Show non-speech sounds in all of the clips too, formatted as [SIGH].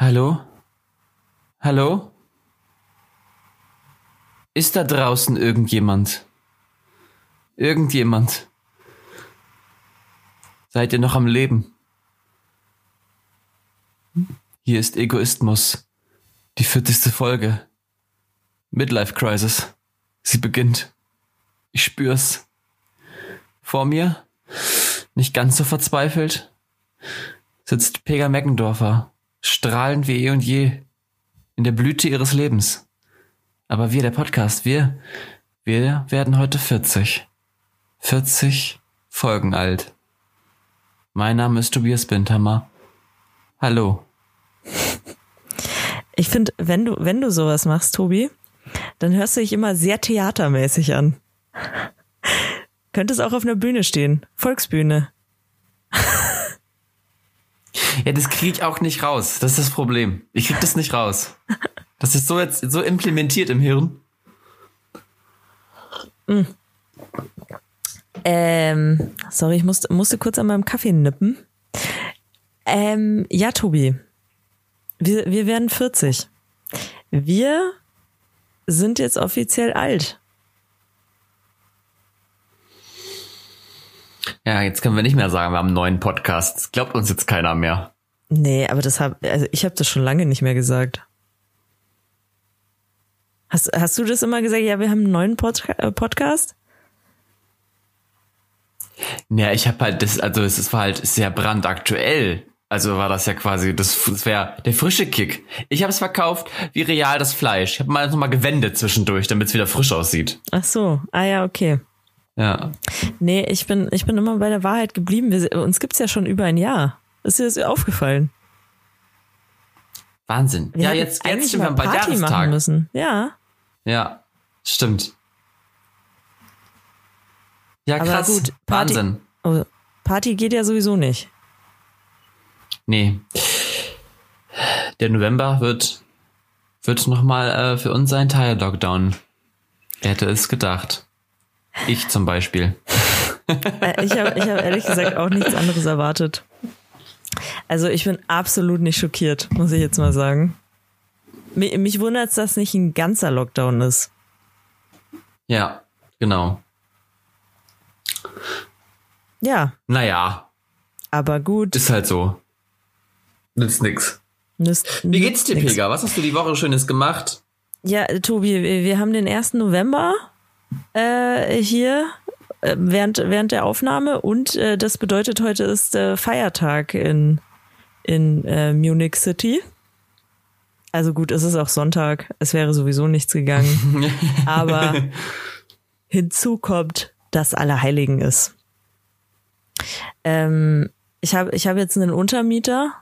Hallo? Hallo? Ist da draußen irgendjemand? Irgendjemand? Seid ihr noch am Leben? Hier ist Egoismus. Die vierzigste Folge. Midlife Crisis. Sie beginnt. Ich spür's. Vor mir, nicht ganz so verzweifelt, sitzt Pega Meckendorfer, strahlend wie eh und je, in der Blüte ihres Lebens. Aber wir, der Podcast, wir, wir werden heute 40. 40 Folgen alt. Mein Name ist Tobias Bindhammer. Hallo. Ich finde, wenn du, wenn du sowas machst, Tobi, dann hörst du dich immer sehr theatermäßig an. Könntest auch auf einer Bühne stehen. Volksbühne. Ja, das kriege ich auch nicht raus. Das ist das Problem. Ich krieg das nicht raus. Das ist so jetzt so implementiert im Hirn. Ähm, sorry, ich musste, musste kurz an meinem Kaffee nippen. Ähm, ja, Tobi. Wir, wir werden 40. Wir sind jetzt offiziell alt. Ja, jetzt können wir nicht mehr sagen, wir haben einen neuen Podcast. Das glaubt uns jetzt keiner mehr. Nee, aber das hab, also ich habe das schon lange nicht mehr gesagt. Hast, hast du das immer gesagt? Ja, wir haben einen neuen Podca äh, Podcast? Ja, ich habe halt das, also es war halt sehr brandaktuell. Also war das ja quasi, das, das wäre der frische Kick. Ich habe es verkauft wie real das Fleisch. Ich habe mal nochmal gewendet zwischendurch, damit es wieder frisch aussieht. Ach so, ah ja, okay. Ja. Nee, ich bin, ich bin immer bei der Wahrheit geblieben. Wir, uns gibt's ja schon über ein Jahr. Ist dir das aufgefallen? Wahnsinn. Wir ja, jetzt, jetzt sind wir bei Party machen müssen. Ja, Ja, stimmt. Ja, aber krass. gut. Party, Wahnsinn. Oh, Party geht ja sowieso nicht. Nee. Der November wird, wird nochmal äh, für uns ein Teil-Lockdown. Wer hätte es gedacht? Ich zum Beispiel. Äh, Ich habe ich hab ehrlich gesagt auch nichts anderes erwartet. Also ich bin absolut nicht schockiert, muss ich jetzt mal sagen. Mich, mich wundert dass nicht ein ganzer Lockdown ist. Ja, genau. Ja, Naja, aber gut. ist halt so. Nützt nix. Nüsst- Wie geht's dir, nix. Pega? Was hast du die Woche Schönes gemacht? Ja, Tobi, wir, wir haben den 1. November äh, hier äh, während, während der Aufnahme und äh, das bedeutet, heute ist äh, Feiertag in, in äh, Munich City. Also gut, es ist auch Sonntag, es wäre sowieso nichts gegangen. [LAUGHS] Aber hinzu kommt, dass Allerheiligen ist. Ähm, ich habe ich hab jetzt einen Untermieter.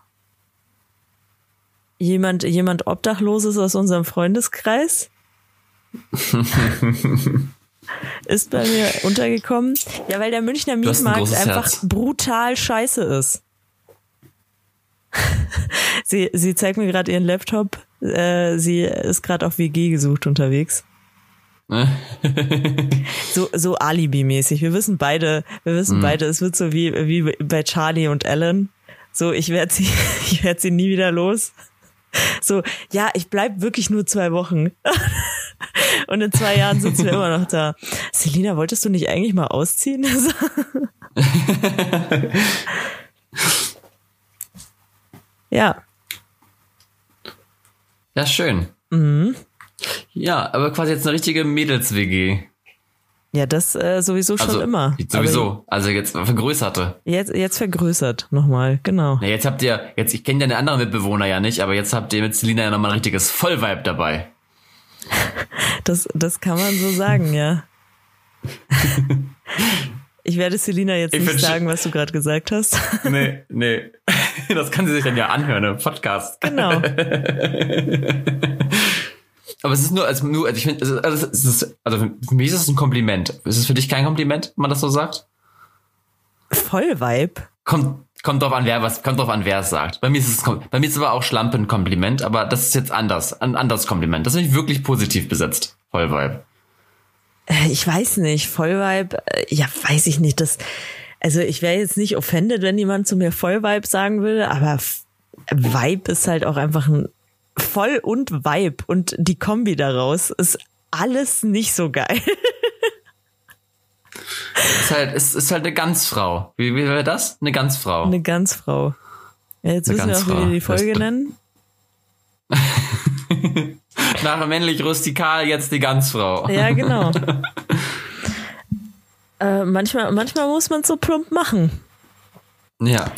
Jemand, jemand Obdachloses aus unserem Freundeskreis. [LAUGHS] ist bei mir untergekommen. Ja, weil der Münchner ein Mietmarkt großes einfach Herz. brutal scheiße ist. [LAUGHS] sie, sie zeigt mir gerade ihren Laptop. Äh, sie ist gerade auf WG gesucht unterwegs. [LAUGHS] So, so Alibi-mäßig. Wir wissen beide, wir wissen beide, es wird so wie, wie bei Charlie und Ellen. So, ich werde sie, ich werde sie nie wieder los. So, ja, ich bleib wirklich nur zwei Wochen. [LAUGHS] Und in zwei Jahren sitzen wir immer noch da. Selina, wolltest du nicht eigentlich mal ausziehen? [LAUGHS] ja, Ja, schön. Mhm. Ja, aber quasi jetzt eine richtige Mädels-WG. ja, das äh, sowieso schon Also, immer. Sowieso. Aber Also jetzt vergrößerte. jetzt, jetzt vergrößert nochmal, genau. Ja, jetzt habt ihr, jetzt, ich kenne ja den anderen Mitbewohner ja nicht, aber jetzt habt ihr mit Selina ja nochmal ein richtiges Vollvibe dabei. [LAUGHS] Das, das kann man so sagen, ja. [LAUGHS] Ich werde Selina jetzt Ich nicht sagen, was du gerade gesagt hast. [LAUGHS] Nee, nee. Das kann sie sich dann ja anhören im Podcast. Genau. Aber es ist nur, also nur, also ich finde, also, es ist, also für mich ist es ein Kompliment. Ist es für dich kein Kompliment, wenn man das so sagt? Voll Vibe. Kommt, kommt drauf an, wer was, kommt drauf an, wer es sagt. Bei mir ist es, bei mir ist es aber auch Schlampe ein Kompliment, aber das ist jetzt anders, ein anderes Kompliment. Das finde ich wirklich positiv besetzt. Voll Vibe. Äh, Ich weiß nicht, Vollvibe, äh, ja, weiß ich nicht. Das, also ich wäre jetzt nicht offended, wenn jemand zu mir Vollvibe sagen würde, aber Vibe ist halt auch einfach ein voll und Vibe und die Kombi daraus ist alles nicht so geil. [LAUGHS] ist halt, ist, ist halt eine Ganzfrau. Wie, wie wäre das? Eine Ganzfrau. Eine Ganzfrau. Ja, jetzt eine wissen wir auch, wie wir die Folge das nennen. [LAUGHS] Nach männlich rustikal jetzt die Ganzfrau. Ja, genau. [LAUGHS] äh, manchmal, manchmal muss man es so plump machen. Ja.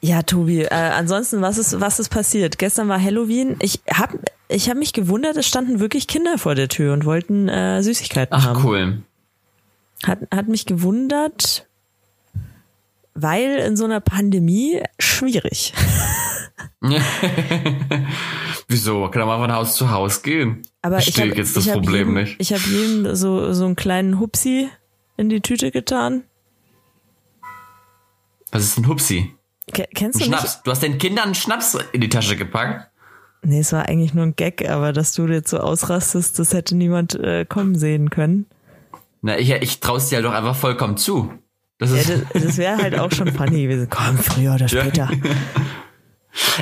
Ja, Tobi, äh, ansonsten, was ist, was ist passiert? Gestern war Halloween. Ich habe ich hab mich gewundert, es standen wirklich Kinder vor der Tür und wollten äh, Süßigkeiten Ach, haben. Ach, cool. Hat, hat mich gewundert, weil in so einer Pandemie schwierig. [LAUGHS] Wieso? Kann man von Haus zu Haus gehen? Aber ich habe jetzt das Problem jedem, nicht. Ich habe jedem so, so einen kleinen Hupsi in die Tüte getan. Was ist ein Hupsi? Ke kennst du Schnaps. Nicht? Du hast den Kindern einen Schnaps in die Tasche gepackt? Nee, es war eigentlich nur ein Gag, aber dass du jetzt so ausrastest, das hätte niemand äh, kommen sehen können. Na, ich, ich trau's dir halt doch einfach vollkommen zu. Das, ja, das, [LAUGHS] das wäre halt auch schon funny gewesen. Komm, früher oder später. [LAUGHS]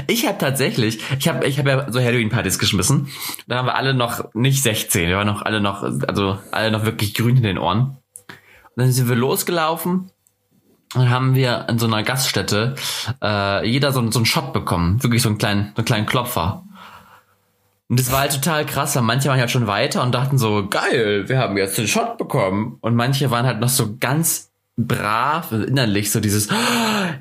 Ich habe tatsächlich, ich habe ich hab ja so Halloween-Partys geschmissen. Da haben wir alle noch nicht 16, wir waren noch alle noch, also alle noch wirklich grün in den Ohren. Und dann sind wir losgelaufen und haben wir in so einer Gaststätte äh, jeder so, so einen Shot bekommen. Wirklich so einen kleinen, so einen kleinen Klopfer. Und das war halt total krass, weil manche waren halt schon weiter und dachten so, geil, wir haben jetzt den Shot bekommen. Und manche waren halt noch so ganz brav, innerlich so dieses, oh,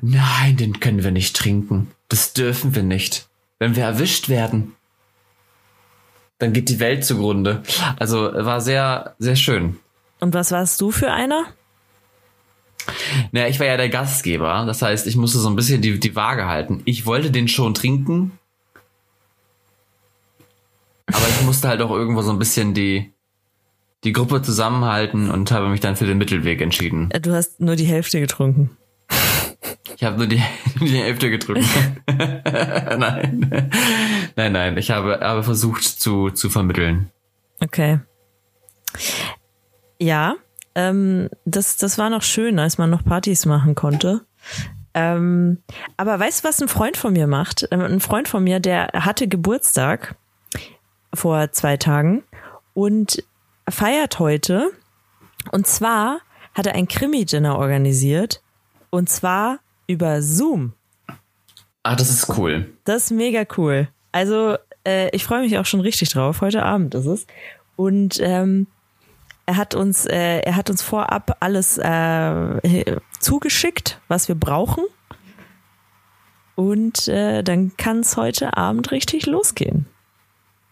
nein, den können wir nicht trinken. Das dürfen wir nicht. Wenn wir erwischt werden, dann geht die Welt zugrunde. Also war sehr, sehr schön. Und was warst du für einer? Naja, ich war ja der Gastgeber. Das heißt, ich musste so ein bisschen die, die Waage halten. Ich wollte den schon trinken. Aber ich musste halt auch irgendwo so ein bisschen die, die Gruppe zusammenhalten und habe mich dann für den Mittelweg entschieden. Du hast nur die Hälfte getrunken. Ich habe nur die, [LAUGHS] die Hälfte getrunken. [LAUGHS] nein. Nein, nein. Ich habe, habe versucht zu, zu vermitteln. Okay. Ja, ähm, das, das war noch schön, als man noch Partys machen konnte. Ähm, aber weißt du, was ein Freund von mir macht? Ähm, ein Freund von mir, der hatte Geburtstag vor zwei Tagen und feiert heute. Und zwar hat er ein Krimi-Dinner organisiert. Und zwar über Zoom. Ah, das ist cool. Das ist mega cool. Also, äh, ich freue mich auch schon richtig drauf. Heute Abend ist es. Und ähm, er hat uns, äh, er hat uns vorab alles äh, zugeschickt, was wir brauchen. Und äh, dann kann es heute Abend richtig losgehen.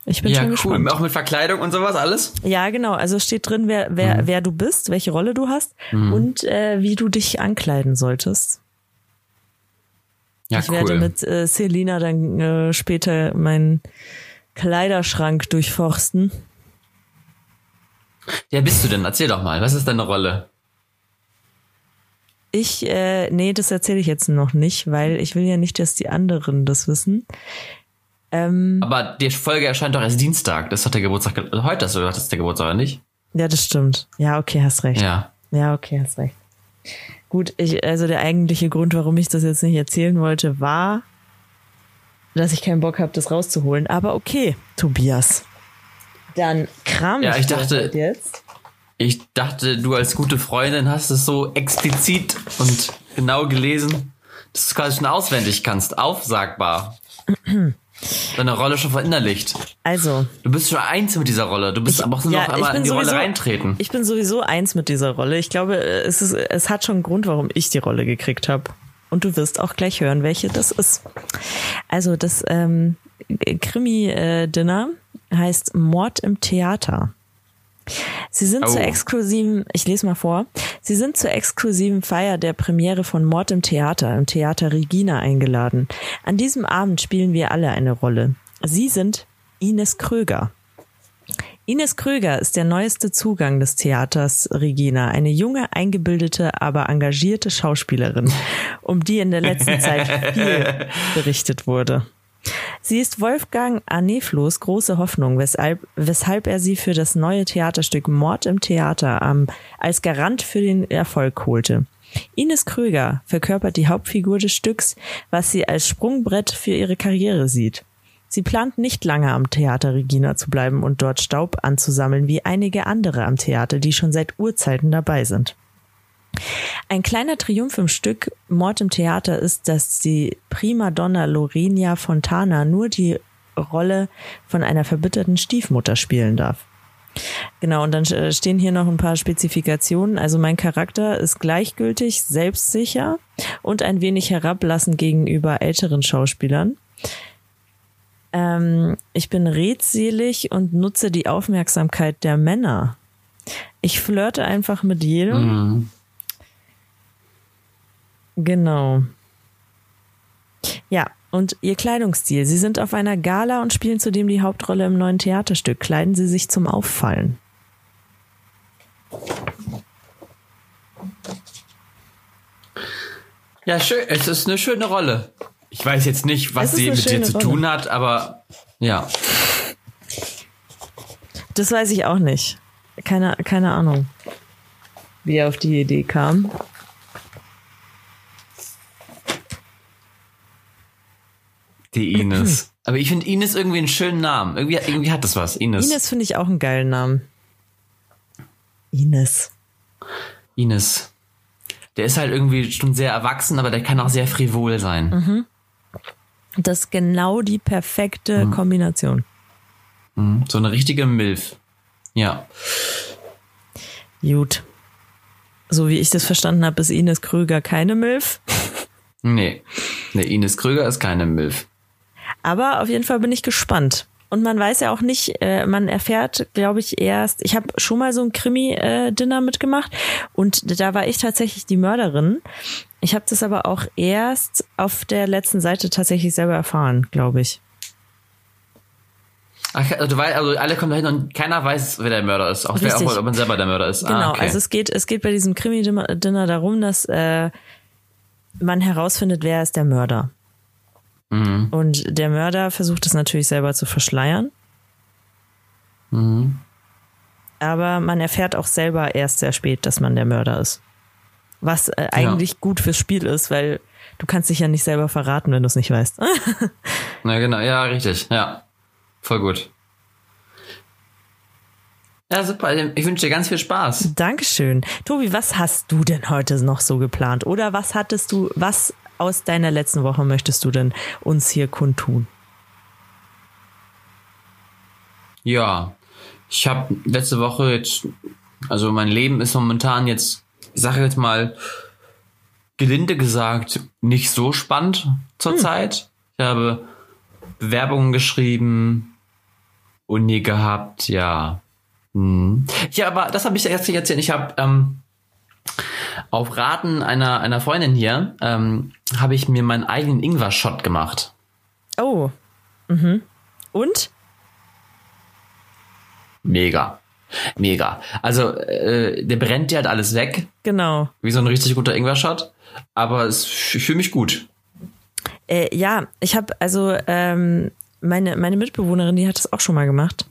Ich bin ja, schon cool. gespannt. Auch mit Verkleidung und sowas alles? Ja, genau. Also steht drin, wer, wer, mhm. wer du bist, welche Rolle du hast mhm. und äh, wie du dich ankleiden solltest. Ja, ich cool. werde mit äh, Selina dann äh, später meinen Kleiderschrank durchforsten. Wer bist du denn? Erzähl doch mal. Was ist deine Rolle? Ich, äh, nee, das erzähle ich jetzt noch nicht, weil ich will ja nicht, dass die anderen das wissen. Ähm, Aber die Folge erscheint doch erst Dienstag. Das hat der Geburtstag. Heute hast du gesagt, das ist der Geburtstag, oder nicht? Ja, das stimmt. Ja, okay, hast recht. Ja. Ja, okay, hast recht. Gut, ich, also der eigentliche Grund, warum ich das jetzt nicht erzählen wollte, war, dass ich keinen Bock habe, das rauszuholen. Aber okay, Tobias. Dann kram ja, ich das dachte, halt jetzt. Ich dachte, du als gute Freundin hast es so explizit und genau gelesen, dass du es quasi schon auswendig kannst. Aufsagbar. [CLEARS THROAT] Deine Rolle schon verinnerlicht. Also. Du bist schon eins mit dieser Rolle. Du bist ich, aber auch nur ja, noch einmal in die sowieso, Rolle reintreten. Ich bin sowieso eins mit dieser Rolle. Ich glaube, es, ist, es hat schon einen Grund, warum ich die Rolle gekriegt habe. Und du wirst auch gleich hören, welche das ist. Also das ähm, Krimi-Dinner heißt Mord im Theater. Sie sind Oh. zur exklusiven, ich lese mal vor, Sie sind zur exklusiven Feier der Premiere von Mord im Theater im Theater Regina eingeladen. An diesem Abend spielen wir alle eine Rolle. Sie sind Ines Kröger. Ines Kröger ist der neueste Zugang des Theaters Regina, eine junge, eingebildete, aber engagierte Schauspielerin, um die in der letzten Zeit [LAUGHS] viel berichtet wurde. Sie ist Wolfgang Arneflos große Hoffnung, weshalb, weshalb er sie für das neue Theaterstück Mord im Theater ähm, als Garant für den Erfolg holte. Ines Kröger verkörpert die Hauptfigur des Stücks, was sie als Sprungbrett für ihre Karriere sieht. Sie plant nicht lange am Theater Regina zu bleiben und dort Staub anzusammeln, wie einige andere am Theater, die schon seit Urzeiten dabei sind. Ein kleiner Triumph im Stück Mord im Theater ist, dass die Primadonna Lorenia Fontana nur die Rolle von einer verbitterten Stiefmutter spielen darf. Genau, und dann äh, stehen hier noch ein paar Spezifikationen. Also mein Charakter ist gleichgültig, selbstsicher und ein wenig herablassend gegenüber älteren Schauspielern. Ähm, ich bin redselig und nutze die Aufmerksamkeit der Männer. Ich flirte einfach mit jedem. Mhm. Genau. Ja, und ihr Kleidungsstil. Sie sind auf einer Gala und spielen zudem die Hauptrolle im neuen Theaterstück. Kleiden Sie sich zum Auffallen. Ja, schön. Es ist eine schöne Rolle. Ich weiß jetzt nicht, was sie mit dir zu Rolle. tun hat, aber ja. Das weiß ich auch nicht. Keine, keine Ahnung, wie er auf die Idee kam. Die Ines. Aber ich finde Ines irgendwie einen schönen Namen. Irgendwie, irgendwie hat das was. Ines. Ines finde ich auch einen geilen Namen. Ines. Ines. Der ist halt irgendwie schon sehr erwachsen, aber der kann auch sehr frivol sein. Mhm. Das ist genau die perfekte Kombination. Mhm. So eine richtige Milf. Ja. Gut. So wie ich das verstanden habe, ist Ines Krüger keine Milf. Nee. Nee, Ines Krüger ist keine Milf. Aber auf jeden Fall bin ich gespannt. Und man weiß ja auch nicht, äh, man erfährt, glaube ich, erst, ich habe schon mal so ein Krimi-Dinner mitgemacht und da war ich tatsächlich die Mörderin. Ich habe das aber auch erst auf der letzten Seite tatsächlich selber erfahren, glaube ich. Ach, also, du weißt, also alle kommen dahin und keiner weiß, wer der Mörder ist. Auch wer auch, ob man selber der Mörder ist. Genau, ah, okay. also es geht, es geht bei diesem Krimi-Dinner darum, dass äh, man herausfindet, wer ist der Mörder. Mhm. Und der Mörder versucht es natürlich selber zu verschleiern. Mhm. Aber man erfährt auch selber erst sehr spät, dass man der Mörder ist. Was äh, eigentlich gut fürs Spiel ist, weil du kannst dich ja nicht selber verraten, wenn du es nicht weißt. [LAUGHS] Na genau, ja, richtig. Ja. Voll gut. Ja, super. Ich wünsche dir ganz viel Spaß. Dankeschön. Tobi, was hast du denn heute noch so geplant? Oder was hattest du, was aus deiner letzten Woche möchtest du denn uns hier kundtun? Ja, ich habe letzte Woche jetzt, also mein Leben ist momentan jetzt, ich sage jetzt mal, gelinde gesagt, nicht so spannend zurzeit. Ich habe Bewerbungen geschrieben, Uni gehabt, ja. Hm. Ja, aber das habe ich erst nicht erzählt. Ich habe ähm, auf Raten einer, einer Freundin hier, ähm, habe ich mir meinen eigenen Ingwer-Shot gemacht. Oh. Mhm. Und? Mega. Mega. Also, äh, der brennt dir halt alles weg, Genau. wie so ein richtig guter Ingwer-Shot. Aber es, ich fühle mich gut. Äh, ja, ich habe also ähm, meine meine Mitbewohnerin, die hat das auch schon mal gemacht,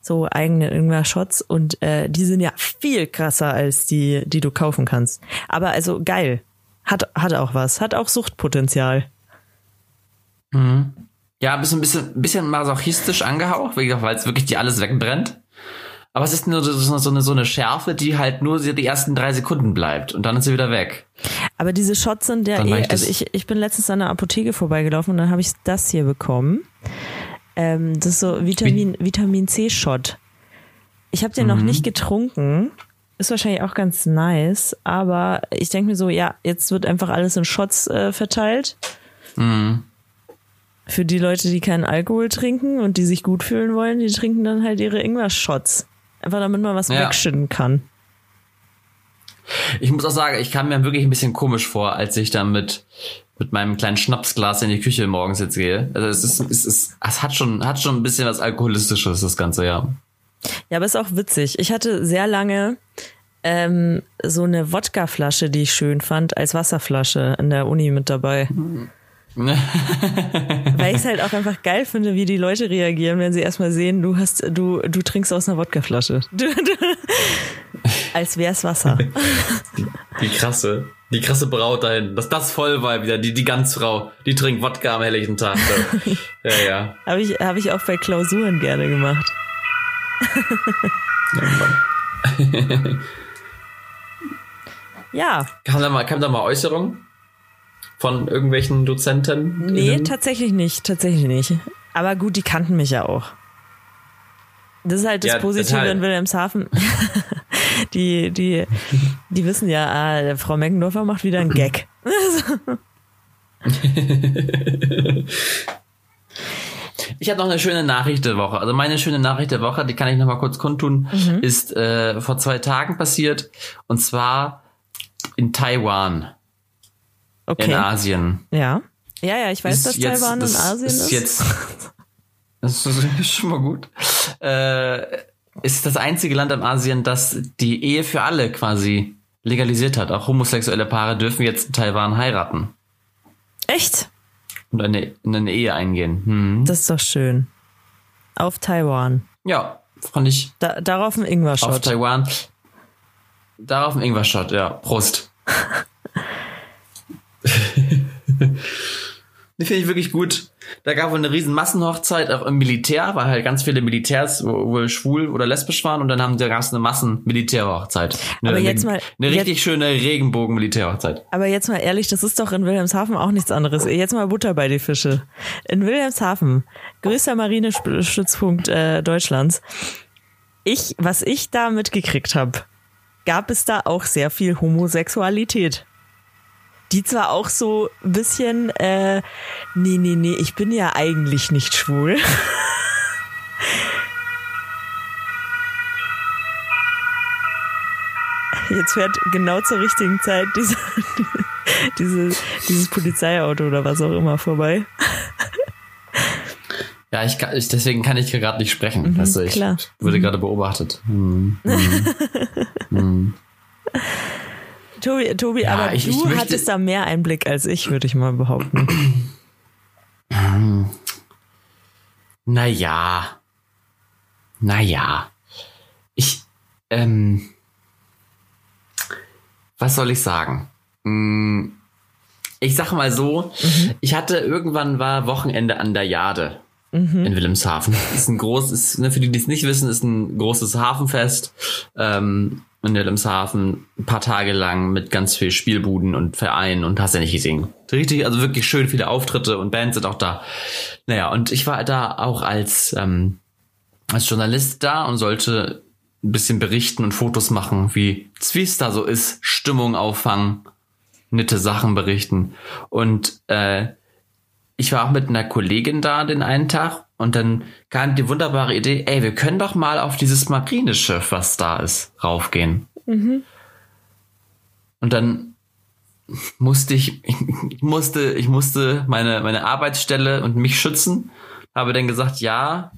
so eigene irgendwas Shots und äh, die sind ja viel krasser als die, die du kaufen kannst. Aber also geil, hat hat auch was, hat auch Suchtpotenzial. Ja, bist ein bisschen, bisschen masochistisch angehaucht, weil es wirklich dir alles wegbrennt. Aber es ist nur so, so, eine, so eine Schärfe, die halt nur die ersten drei Sekunden bleibt und dann ist sie wieder weg. Aber diese Shots sind ja Dann eh, ich also ich, ich bin letztens an der Apotheke vorbeigelaufen und dann habe ich das hier bekommen. Ähm, das ist so Vitamin, Vitamin C-Shot. Ich habe den noch nicht getrunken. Ist wahrscheinlich auch ganz nice, aber ich denke mir so, ja, jetzt wird einfach alles in Shots äh, verteilt. Für die Leute, die keinen Alkohol trinken und die sich gut fühlen wollen, die trinken dann halt ihre Ingwer-Shots. Einfach damit man was Ja. wegschütten kann. Ich muss auch sagen, ich kam mir wirklich ein bisschen komisch vor, als ich dann mit, mit meinem kleinen Schnapsglas in die Küche morgens jetzt gehe. Also es ist, es ist, es hat schon, hat schon ein bisschen was Alkoholistisches, das Ganze, ja. Ja, aber ist auch witzig. Ich hatte sehr lange ähm, so eine Wodkaflasche, die ich schön fand, als Wasserflasche in der Uni mit dabei. [LAUGHS] Weil ich es halt auch einfach geil finde, wie die Leute reagieren, wenn sie erstmal sehen, du hast, du, du trinkst aus einer Wodkaflasche. [LAUGHS] Als wär's Wasser. Die krasse. Die krasse Braut dahin. Dass das voll war wieder, die, die Ganzfrau, die trinkt Wodka am helllichen Tag. [LAUGHS] Ja, ja. Habe ich, hab ich auch bei Klausuren gerne gemacht. ja. [LAUGHS] Kam da mal, kam da mal Äußerungen von irgendwelchen Dozenten? Nee, tatsächlich nicht, tatsächlich nicht. Aber gut, die kannten mich ja auch. Das ist halt das Ja, Positive total. in Wilhelmshaven. [LAUGHS] die, die, die wissen ja, ah, Frau Meckendorfer macht wieder einen Gag. Ich habe noch eine schöne Nachricht der Woche. Also meine schöne Nachricht der Woche, die kann ich noch mal kurz kundtun, ist äh, vor zwei Tagen passiert. Und zwar in Taiwan, in Okay. Asien. Ja. Ja, ja, ich weiß, Ist dass jetzt- Taiwan das in Asien ist. ist. Jetzt, [LAUGHS] das ist schon mal gut. Äh, ist das einzige Land in Asien, das die Ehe für alle quasi legalisiert hat. Auch homosexuelle Paare dürfen jetzt in Taiwan heiraten Echt? und eine, in eine Ehe eingehen. Hm. Das ist doch schön. Auf Taiwan. Ja, fand ich Da, darauf ein auf Ingwer-Shot. Taiwan. Darauf ein Ingwer-Shot, ja. Prost. [LAUGHS] [LAUGHS] Die finde ich wirklich gut. Da gab es eine riesen Massenhochzeit, auch im Militär, weil halt ganz viele Militärs wo- wohl schwul oder lesbisch waren und dann haben da gab es eine Massen-Militärhochzeit. Eine, Aber jetzt mal- eine jetzt- richtig schöne Regenbogen-Militärhochzeit. Aber jetzt mal ehrlich, das ist doch in Wilhelmshaven auch nichts anderes. Jetzt mal Butter bei die Fische. In Wilhelmshaven, größter Marinestützpunkt äh, Deutschlands. Ich, was ich da mitgekriegt habe, gab es da auch sehr viel Homosexualität. Die zwar auch so ein bisschen, äh, nee, nee, nee, ich bin ja eigentlich nicht schwul. Jetzt fährt genau zur richtigen Zeit diese, diese, dieses Polizeiauto oder was auch immer vorbei. Ja, ich, kann, ich deswegen kann ich hier gerade nicht sprechen. weißt du, ich Mhm, klar. wurde gerade beobachtet. Hm. [LAUGHS] Tobi, Tobi Ja, aber ich- du ich hattest da mehr Einblick als ich, würde ich mal behaupten. Naja. Naja. Ich, ähm, was soll ich sagen? Hm, Ich sag mal so, ich hatte irgendwann war Wochenende an der Jade in Wilhelmshaven. Ist ein großes, ne, für die, die es nicht wissen, ist ein großes Hafenfest ähm, in Wilhelmshaven, ein paar Tage lang mit ganz viel Spielbuden und Vereinen und hast ja nicht gesehen. Richtig, also wirklich schön viele Auftritte und Bands sind auch da. Naja, und ich war da auch als, ähm, als Journalist da und sollte ein bisschen berichten und Fotos machen, wie wie es da so ist, Stimmung auffangen, nette Sachen berichten. Und äh, ich war auch mit einer Kollegin da den einen Tag und dann kam die wunderbare Idee, ey, wir können doch mal auf dieses Marineschiff, was da ist, raufgehen. Und dann musste ich, ich [LAUGHS] musste, ich musste meine, meine Arbeitsstelle und mich schützen, habe dann gesagt, ja,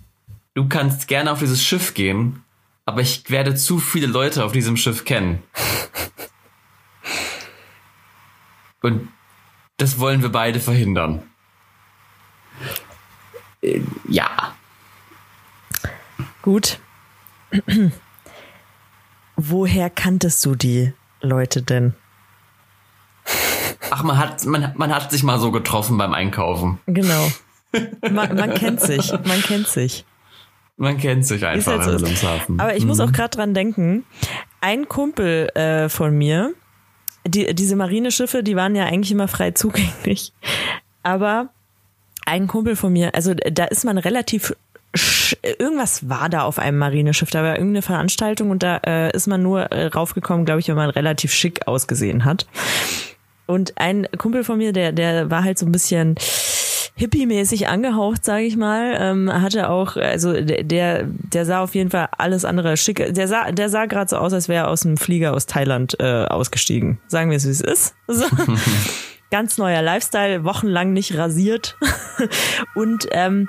du kannst gerne auf dieses Schiff gehen, aber ich werde zu viele Leute auf diesem Schiff kennen. [LAUGHS] Und das wollen wir beide verhindern. Äh, Ja. Gut. [CLEARS THROAT] Woher kanntest du die Leute denn? Ach, man hat, man, man hat sich mal so getroffen beim Einkaufen. Genau. [LAUGHS] Man, man kennt sich, man kennt sich. Man kennt sich einfach halt in so. Wilhelmshaven. Aber ich muss auch gerade dran denken, ein Kumpel äh, von mir, die, diese Marineschiffe, die waren ja eigentlich immer frei zugänglich. Aber ein Kumpel von mir, also da ist man relativ irgendwas war da auf einem Marineschiff, da war irgendeine Veranstaltung und da äh, ist man nur äh, raufgekommen, glaube ich, wenn man relativ schick ausgesehen hat. Und ein Kumpel von mir, der, der war halt so ein bisschen hippie-mäßig angehaucht, sage ich mal, ähm, hatte auch, also der, der, der sah auf jeden Fall alles andere schick. Der sah, der sah gerade so aus, als wäre er aus einem Flieger aus Thailand äh, ausgestiegen. Sagen wir es, wie es ist. So. [LAUGHS] Ganz neuer Lifestyle, wochenlang nicht rasiert. [LAUGHS] Und ähm,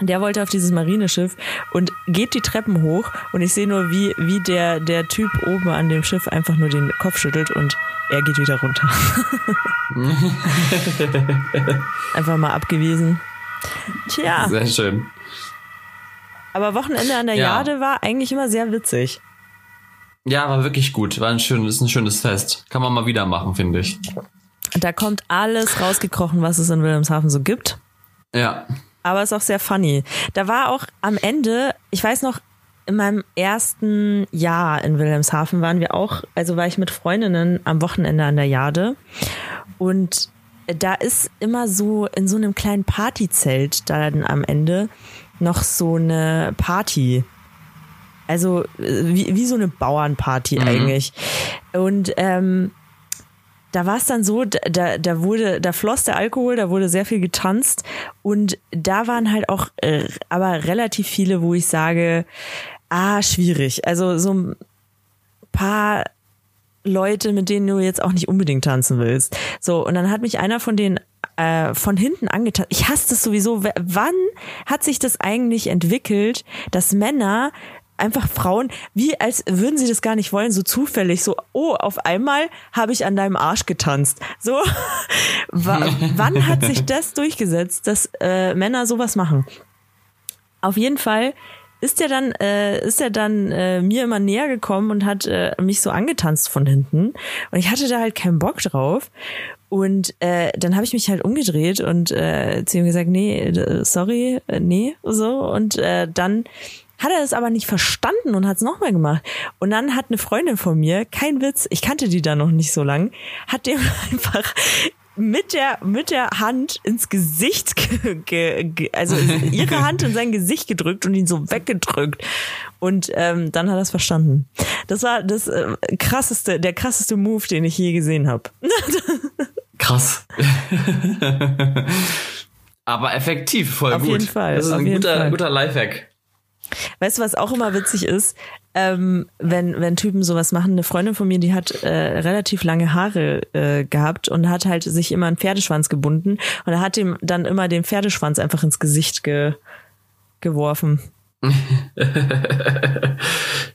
der wollte auf dieses Marineschiff und geht die Treppen hoch und ich sehe nur, wie, wie der, der Typ oben an dem Schiff einfach nur den Kopf schüttelt und er geht wieder runter. [LAUGHS] einfach mal abgewiesen. Tja, Sehr schön. aber Wochenende an der Ja. Jade war eigentlich immer sehr witzig. Ja, war wirklich gut. War ein schönes, ein schönes Fest. Kann man mal wieder machen, finde ich. Da kommt alles rausgekrochen, was es in Wilhelmshaven so gibt. Ja. Aber ist auch sehr funny. Da war auch am Ende, ich weiß noch, in meinem ersten Jahr in Wilhelmshaven waren wir auch, also war ich mit Freundinnen am Wochenende an der Jade. Und da ist immer so in so einem kleinen Partyzelt dann am Ende noch so eine Party. Also wie, wie so eine Bauernparty Mhm. eigentlich. Und ähm, da war es dann so, da, da wurde, da floss der Alkohol, da wurde sehr viel getanzt und da waren halt auch äh, aber relativ viele, wo ich sage, ah, schwierig. Also so ein paar Leute, mit denen du jetzt auch nicht unbedingt tanzen willst. So, und dann hat mich einer von denen äh, von hinten angetan. Ich hasse das sowieso. Wann hat sich das eigentlich entwickelt, dass Männer einfach Frauen, wie als würden sie das gar nicht wollen, so zufällig, so, oh, auf einmal habe ich an deinem Arsch getanzt. So, [LAUGHS] Wa- [LAUGHS] wann hat sich das durchgesetzt, dass äh, Männer sowas machen? Auf jeden Fall ist er dann, äh, ist er dann äh, mir immer näher gekommen und hat äh, mich so angetanzt von hinten. Und ich hatte da halt keinen Bock drauf. Und äh, dann habe ich mich halt umgedreht und äh, zu ihm gesagt, nee, äh, sorry, äh, nee, so. Und äh, dann hat er es aber nicht verstanden und hat es nochmal gemacht. Und dann hat eine Freundin von mir, kein Witz, ich kannte die da noch nicht so lang, hat dem [LAUGHS] einfach mit der mit der Hand ins Gesicht, ge, ge, also [LAUGHS] ihre Hand in sein Gesicht gedrückt und ihn so weggedrückt. Und ähm, dann hat er es verstanden. Das war das äh, krasseste, der krasseste Move, den ich je gesehen habe. [LAUGHS] Krass. Aber effektiv, voll Auf gut. jeden Fall, Das ist auf ein guter, Fall. guter Lifehack. Weißt du, was auch immer witzig ist? Ähm, wenn, wenn Typen sowas machen, eine Freundin von mir, die hat äh, relativ lange Haare äh, gehabt und hat halt sich immer einen Pferdeschwanz gebunden und er hat ihm dann immer den Pferdeschwanz einfach ins Gesicht ge geworfen. [LAUGHS]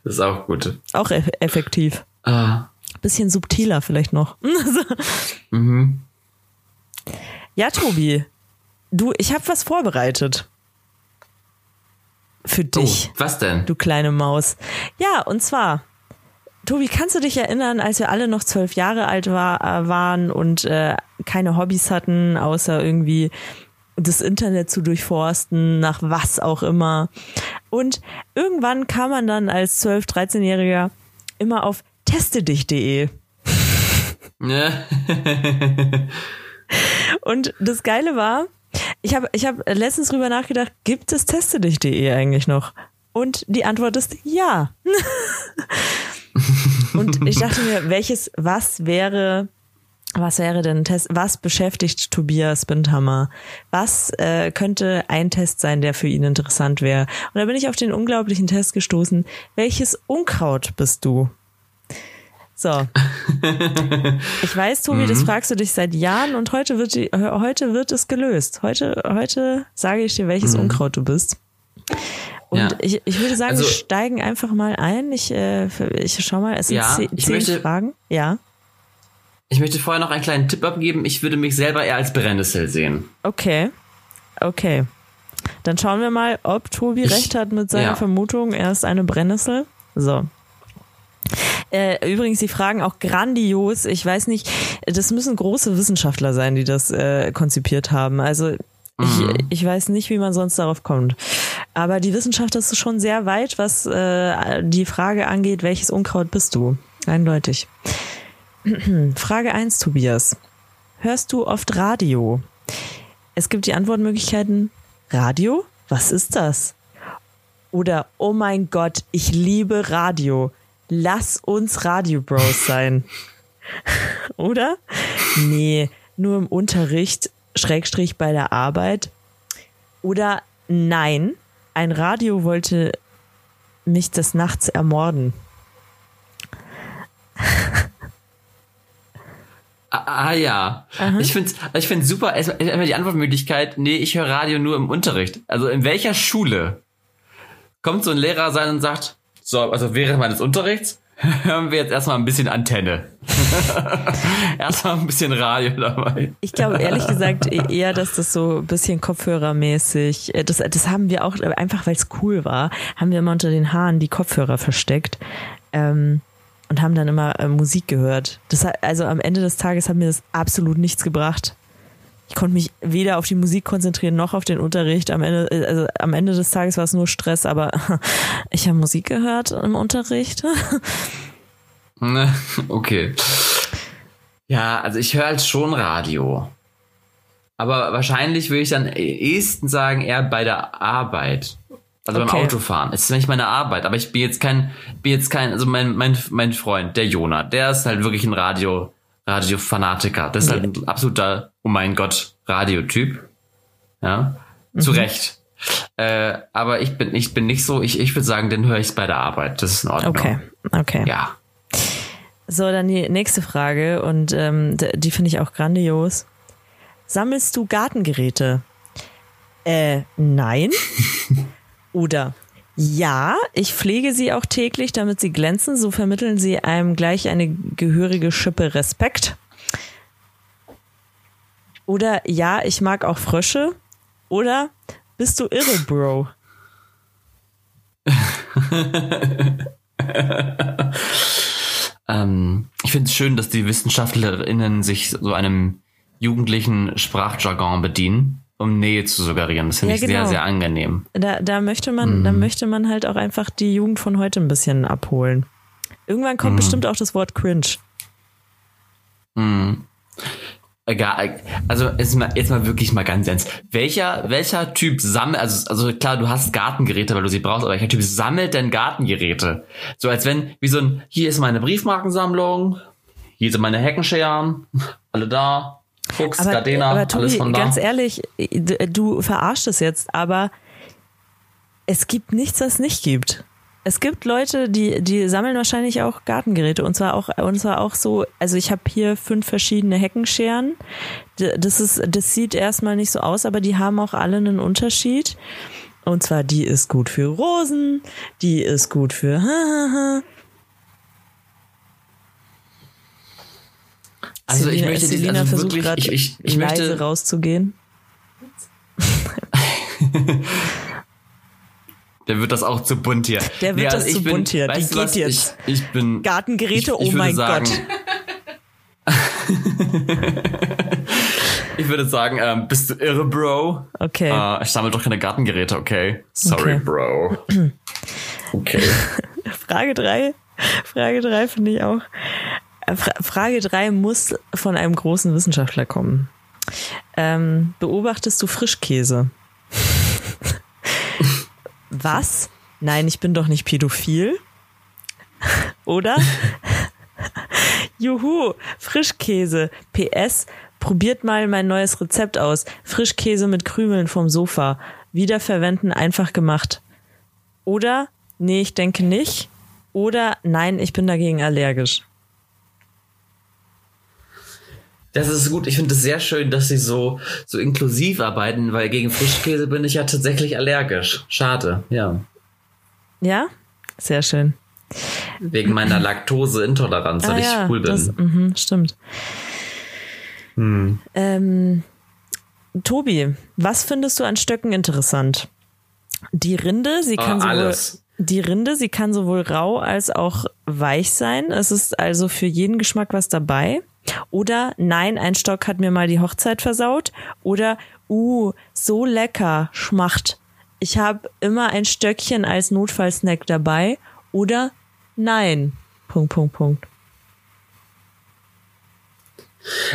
Das ist auch gut. Auch eff effektiv. Ah. Bisschen subtiler vielleicht noch. [LAUGHS] Mhm. Ja, Tobi, du, ich habe was vorbereitet. Für dich. Oh, was denn? Du kleine Maus. Ja, und zwar, Tobi, kannst du dich erinnern, als wir alle noch zwölf Jahre alt war, äh, waren und äh, keine Hobbys hatten, außer irgendwie das Internet zu durchforsten, nach was auch immer. Und irgendwann kam man dann als 12-, 13-Jähriger immer auf testedich.de. [LAUGHS] Und das Geile war, ich habe ich hab letztens drüber nachgedacht, gibt es testedich.de eigentlich noch? Und die Antwort ist ja. [LAUGHS] Und ich dachte mir, welches, was wäre, was wäre denn ein Test, was beschäftigt Tobias Bindhammer? Was äh, könnte ein Test sein, der für ihn interessant wäre? Und da bin ich auf den unglaublichen Test gestoßen. Welches Unkraut bist du? So. [LAUGHS] Ich weiß, Tobi, das fragst du dich seit Jahren und heute wird, die, heute wird es gelöst. Heute, heute sage ich dir, welches Unkraut du bist. Und Ja. ich, ich würde sagen, Also- wir steigen einfach mal ein. Ich, äh, ich schau mal, es sind Ja, zehn, ich zehn möchte- Fragen. Ja, Ich möchte vorher noch einen kleinen Tipp abgeben. Ich würde mich selber eher als Brennnessel sehen. okay. Okay. Dann schauen wir mal, ob Tobi Ich- recht hat mit seiner ja. Vermutung. Er ist eine Brennnessel. So. Äh, übrigens, die Fragen auch grandios. Ich weiß nicht, das müssen große Wissenschaftler sein, die das äh, konzipiert haben. Also ich, ich weiß nicht, wie man sonst darauf kommt. Aber die Wissenschaft ist schon sehr weit, was äh, die Frage angeht, welches Unkraut bist du? Eindeutig. [CLEARS THROAT] Frage 1, Tobias. Hörst du oft Radio? Es gibt die Antwortmöglichkeiten Radio? Was ist das? Oder oh mein Gott, ich liebe Radio. Lass uns Radio Bros sein. [LAUGHS] Oder? Nee, nur im Unterricht, Schrägstrich bei der Arbeit. Oder nein, ein Radio wollte mich des Nachts ermorden. Ah, ah ja. Ich finde ich find's super. Erstmal die Antwortmöglichkeit, nee, ich höre Radio nur im Unterricht. Also in welcher Schule kommt so ein Lehrer sein und sagt, so, also während meines Unterrichts [LAUGHS] hören wir jetzt erstmal ein bisschen Antenne. [LAUGHS] erstmal ein bisschen Radio dabei. Ich glaube ehrlich gesagt e- eher, dass das so ein bisschen Kopfhörermäßig, äh, das, das haben wir auch, äh, einfach weil es cool war, haben wir immer unter den Haaren die Kopfhörer versteckt. Ähm, und haben dann immer äh, Musik gehört. Das hat, also am Ende des Tages hat mir das absolut nichts gebracht. Ich konnte mich weder auf die Musik konzentrieren noch auf den Unterricht. Am Ende, äh, also am Ende des Tages war es nur Stress, aber [LAUGHS] ich habe Musik gehört im Unterricht. [LAUGHS] okay. Ja, also ich höre halt schon Radio. Aber wahrscheinlich würde ich dann ehesten sagen, eher bei der Arbeit. Also okay. beim Autofahren. Es ist nicht meine Arbeit, aber ich bin jetzt kein, bin jetzt kein, also mein, mein, mein Freund, der Jona, der ist halt wirklich ein Radio, Radio-Fanatiker. Das ist halt ein absoluter, oh mein Gott, Radiotyp. Ja. Mhm. Zu Recht. Äh, aber ich bin, ich bin nicht so, ich, ich würde sagen, den höre ich bei der Arbeit. Das ist in Ordnung. Okay, okay. Ja. So, dann die nächste Frage und ähm, die finde ich auch grandios. Sammelst du Gartengeräte? Äh, nein. [LAUGHS] Oder ja, ich pflege sie auch täglich, damit sie glänzen. So vermitteln sie einem gleich eine gehörige Schippe Respekt. Oder ja, ich mag auch Frösche. Oder bist du irre, Bro? [LAUGHS] ähm, ich finde es schön, dass die WissenschaftlerInnen sich so einem jugendlichen Sprachjargon bedienen, um Nähe zu suggerieren. Das finde ja, ich genau. sehr, sehr angenehm. Da, da möchte man, mhm. da möchte man halt auch einfach die Jugend von heute ein bisschen abholen. Irgendwann kommt mhm. bestimmt auch das Wort cringe. Mhm. Egal, also jetzt mal, jetzt mal wirklich mal ganz ernst. Welcher, welcher Typ sammelt, also, also klar, du hast Gartengeräte, weil du sie brauchst, aber welcher Typ sammelt denn Gartengeräte? So als wenn, wie so ein, hier ist meine Briefmarkensammlung, hier sind meine Heckenscheren, [LAUGHS] alle da, Fuchs, aber, Gardena, aber Tobi, alles von da. Ganz ehrlich, du verarschst es jetzt, aber es gibt nichts, was es nicht gibt. Es gibt Leute, die, die sammeln wahrscheinlich auch Gartengeräte und zwar auch, und zwar auch so, also ich habe hier fünf verschiedene Heckenscheren. Das ist, das sieht erstmal nicht so aus, aber die haben auch alle einen Unterschied. Und zwar, die ist gut für Rosen, die ist gut für Also Selina, ich möchte Selina also versucht wirklich, ich, ich, ich leise möchte rauszugehen. [LAUGHS] Der wird das auch zu bunt hier. Der wird nee, also das zu bin, bunt hier. Die geht was? jetzt. Ich, ich, bin. Gartengeräte, oh mein sagen, Gott. [LAUGHS] ich würde sagen, ähm, bist du irre, Bro? Okay. Äh, ich sammle doch keine Gartengeräte, okay? Sorry, okay. Bro. [CLEARS THROAT] Okay. Frage drei. Frage drei finde ich auch. Frage drei muss von einem großen Wissenschaftler kommen. Ähm, beobachtest du Frischkäse? [LAUGHS] Was? Nein, ich bin doch nicht pädophil. [LAUGHS] Oder? [LAUGHS] Juhu, Frischkäse. PS, probiert mal mein neues Rezept aus. Frischkäse mit Krümeln vom Sofa. Wiederverwenden einfach gemacht. Oder, nee, ich denke nicht. Oder, nein, ich bin dagegen allergisch. Das ist gut. Ich finde es sehr schön, dass sie so, so inklusiv arbeiten, weil gegen Frischkäse bin ich ja tatsächlich allergisch. Schade, ja. Ja, sehr schön. Wegen meiner Laktoseintoleranz, weil ah, ich ja, schwul bin. Das, mh, stimmt. Hm. Ähm, Tobi, was findest du an Stöcken interessant? Die Rinde, sie kann oh, sowohl die Rinde, sie kann sowohl rau als auch weich sein. Es ist also für jeden Geschmack was dabei. Oder nein, ein Stock hat mir mal die Hochzeit versaut. Oder uh, so lecker, schmacht. Ich habe immer ein Stöckchen als Notfallsnack dabei. Oder nein. Punkt, Punkt, Punkt.